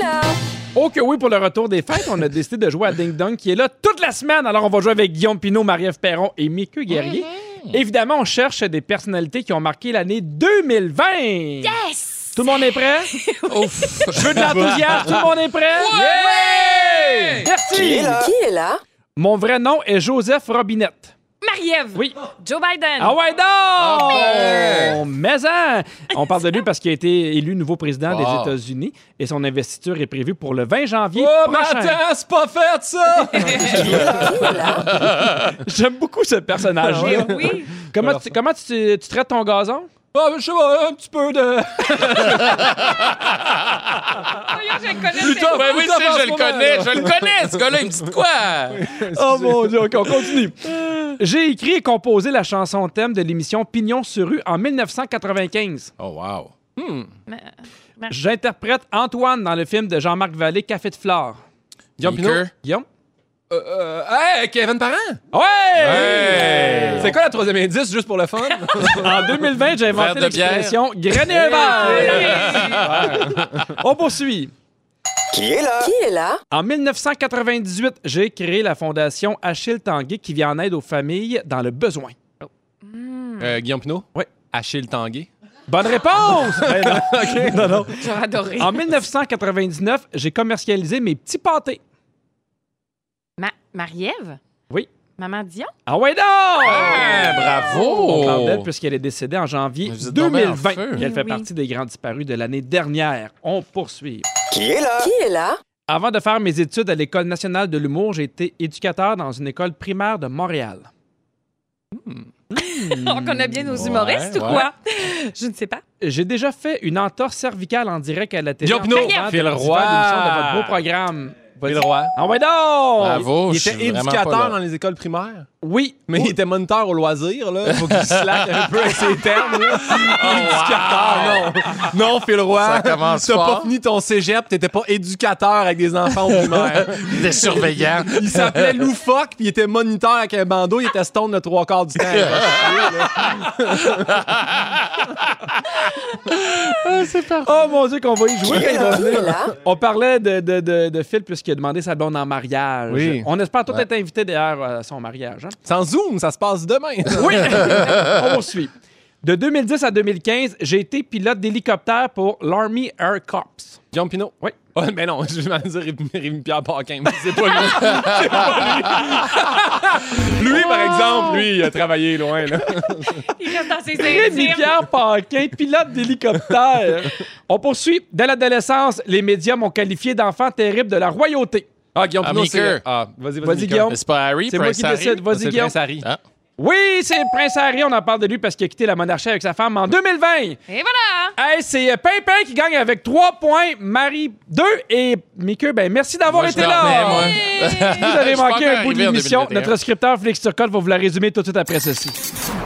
Oh que oui, pour le retour des fêtes, on a décidé de jouer à Ding Dong qui est là toute la semaine. Alors, on va jouer avec Guillaume Pinot, Marie-Ève Perron et Mickey Guerrier. Évidemment, on cherche des personnalités qui ont marqué l'année 2020. Yes! Tout le monde est prêt? [LAUGHS] Ouf. Je veux de l'enthousiasme. Tout le monde est prêt? Yeah! Merci! Qui est là? Qui est là? Mon vrai nom est Joseph Robinette. Marie-Ève! Oui. Joe Biden! Ah ouais, donc! Mais hein, on parle de lui parce qu'il a été élu nouveau président des. États-Unis et son investiture est prévue pour le 20 janvier Oh, mais prochain. attends, c'est pas fait, ça! [LAUGHS] J'aime beaucoup ce personnage-là. Oui! Comment, tu, comment tu, tu traites ton gazon? Ah, je sais pas, un petit peu de. Je le connais. Plus c'est- tard. Ben oui, je ce le connais, je le connais, ce gars-là, il me dit de quoi? [LAUGHS] Oh mon Dieu, OK, on continue. J'ai écrit et composé la chanson thème de l'émission Pignon sur rue en 1995. Oh, wow. J'interprète Antoine dans le film de Jean-Marc Vallée, Café de Flore. Guillaume. Guillaume? Euh, euh, hey, Kevin Parent! Ouais! Hey! C'est quoi la troisième indice, juste pour le fun? [LAUGHS] En 2020, j'ai inventé l'expression grainer un verre. On poursuit. Qui est là? Qui est là? En 1998, j'ai créé la fondation Achille Tanguay qui vient en aide aux familles dans le besoin. Euh, Guillaume Pinot? Oui. Achille Tanguay? Bonne réponse! Ben [LAUGHS] non. OK, non, non. J'aurais adoré. En 1999, j'ai commercialisé mes petits pâtés. Ma- Marie-Ève? Oui. Maman Dion? Ah ouais, non! Ah, bravo! On parle d'elle puisqu'elle est décédée en janvier Mais vous êtes donc bien en 2020. feu. Et elle fait Oui. partie des grands disparus de l'année dernière. On poursuit. Qui est là? Qui est là? Avant de faire mes études à l'École nationale de l'humour, j'ai été éducateur dans une école primaire de Montréal. [LAUGHS] On connaît bien nos Ouais, humoristes ou ouais. quoi? [LAUGHS] Je ne sais pas. J'ai déjà fait une entorse cervicale en direct à la télé. En Phil Roy. de votre beau programme. Phil Roy. Ah ouais, donc! Bravo, il je était suis vraiment pas éducateur là. dans les écoles primaires? Oui, Mais il était moniteur au loisir, là. Faut qu'il slack un peu avec ses termes, là. [LAUGHS] éducateur, non. Non, Phil Roy. Ça commence T'as pas fini ton cégep, t'étais pas éducateur avec des enfants au primaire. [LAUGHS] Des surveillants. Il s'appelait loufoque, puis il était moniteur avec un bandeau, il était stone le trois quarts du temps. [LAUGHS] Oh mon Dieu, qu'on va y jouer quand il va Qui venir. est là? On parlait de, de, de, de Phil puisqu'il a demandé sa blonde en mariage. Oui. On espère tout être invité d'ailleurs à son mariage. hein? Sans Zoom, ça se passe demain. Oui! [LAUGHS] On poursuit. De 2010 à 2015, j'ai été pilote d'hélicoptère pour l'Army Air Corps. Guillaume Pinot. Oui. Oh, mais non, [LAUGHS] je vais dire Rémi- Rémi-Pierre Paquin, mais c'est pas lui. C'est pas lui. lui, par exemple, lui, il a travaillé loin, là. [LAUGHS] Il reste dans ses Rémi intimes. Pierre Paquin, pilote d'hélicoptère. On poursuit. Dès l'adolescence, les médias m'ont qualifié d'enfant terrible de la royauté. Ah, Guillaume Pinot, c'est... Ah, vas-y, vas-y. Guillaume. C'est pas Harry, C'est moi Prince qui Harry? décide. Vas-y, c'est Guillaume. Prince Harry. Ah. Oui, c'est Prince Harry. On en parle de lui parce qu'il a quitté la monarchie avec sa femme en 2020. Et voilà! Hey, c'est euh, Pimpin qui gagne avec 3 points, Marie 2 et Mickey, ben merci d'avoir été là. Vous avez manqué un bout de l'émission. 2021. Notre scripteur Félix Turcotte va vous la résumer tout de suite après ceci.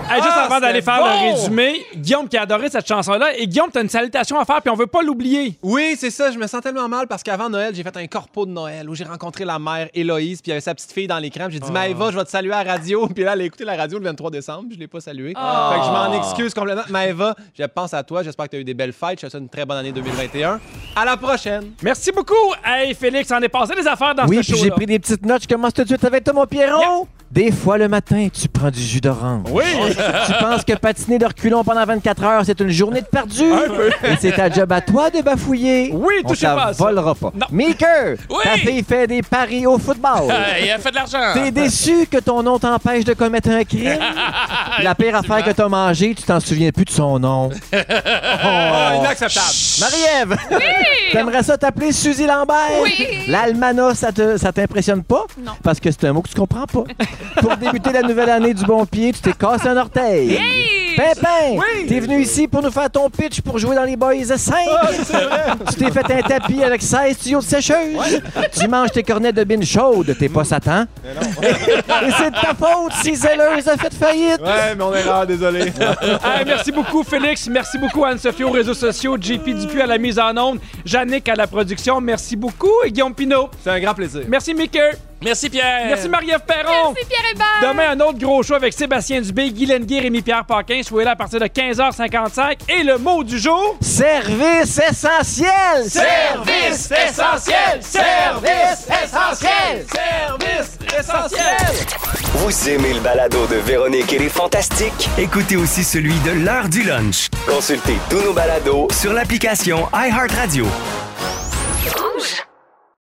Hey, juste Ah, avant d'aller faire le bon! résumé, Guillaume qui a adoré cette chanson-là. Et Guillaume, t'as une salutation à faire, puis on veut pas l'oublier. Oui, c'est ça. Je me sens tellement mal parce qu'avant Noël, j'ai fait un corpo de Noël où j'ai rencontré la mère Héloïse, puis il y avait sa petite fille dans l'écran. J'ai dit, Maëva, je vais te saluer à la radio. [LAUGHS] Puis là, elle a écouté la radio le 23 décembre, puis je l'ai pas saluée. Fait que je m'en excuse complètement. Maëva, je pense à toi. J'espère que tu as eu des belles fêtes. Je te souhaite une très bonne année 2021. À la prochaine. Merci beaucoup. Hey, Félix, on est passé des affaires dans Oui, ce puis j'ai show-là. pris des petites notes. Je commence tout de suite avec toi, mon Pierrot. Des fois, le matin, tu prends du jus d'orange. Oui. tu penses que patiner de reculons pendant 24 heures, c'est une journée de perdu. Et c'est ta job à toi de bafouiller. Oui, On touchez pas à ça. volera pas. Non. Meeker, Oui. ta fille fait des paris au football. Euh, il a fait de l'argent. T'es déçu que ton nom t'empêche de commettre un crime? [LAUGHS] La pire affaire que t'as mangé, tu t'en souviens plus de son nom. [LAUGHS] Ah, inacceptable. Marie-Ève! T'aimerais ça t'appeler Suzy Lambert? Oui. L'almanach, ça te- ça t'impressionne pas? Non. Parce que c'est un mot que tu comprends pas. [LAUGHS] Pour débuter la nouvelle année du bon pied, tu t'es cassé un orteil. Pimpin! T'es venu ici pour nous faire ton pitch pour jouer dans les Boys 5. tu t'es fait un tapis avec 16 tuyaux de sécheuse. Tu manges tes cornets de bine chaude. T'es pas Satan. [LAUGHS] Et c'est de ta faute si Zelleuse a fait faillite. Ouais, mais on est rare, désolé. [LAUGHS] Hey, merci beaucoup, Félix. Merci beaucoup, Anne-Sophie aux réseaux sociaux, JP Dupuis à la mise en onde, Jannick à la production. Merci beaucoup. Et Guillaume Pinot. C'est un grand plaisir. Merci, Mickey. Merci, Pierre. Merci, Marie-Ève Perron. Merci Pierre Hébert. Demain, un autre gros show avec Sébastien Dubé, Guy Lenguier, Rémi-Pierre Paquin. Soyez là à partir de 15h55. Et le mot du jour... Service essentiel! Service essentiel! Service essentiel! Service essentiel. Vous aimez le balado de Véronique et les Fantastiques? Écoutez aussi celui de l'heure du lunch Consultez tous nos balados sur l'application iHeartRadio.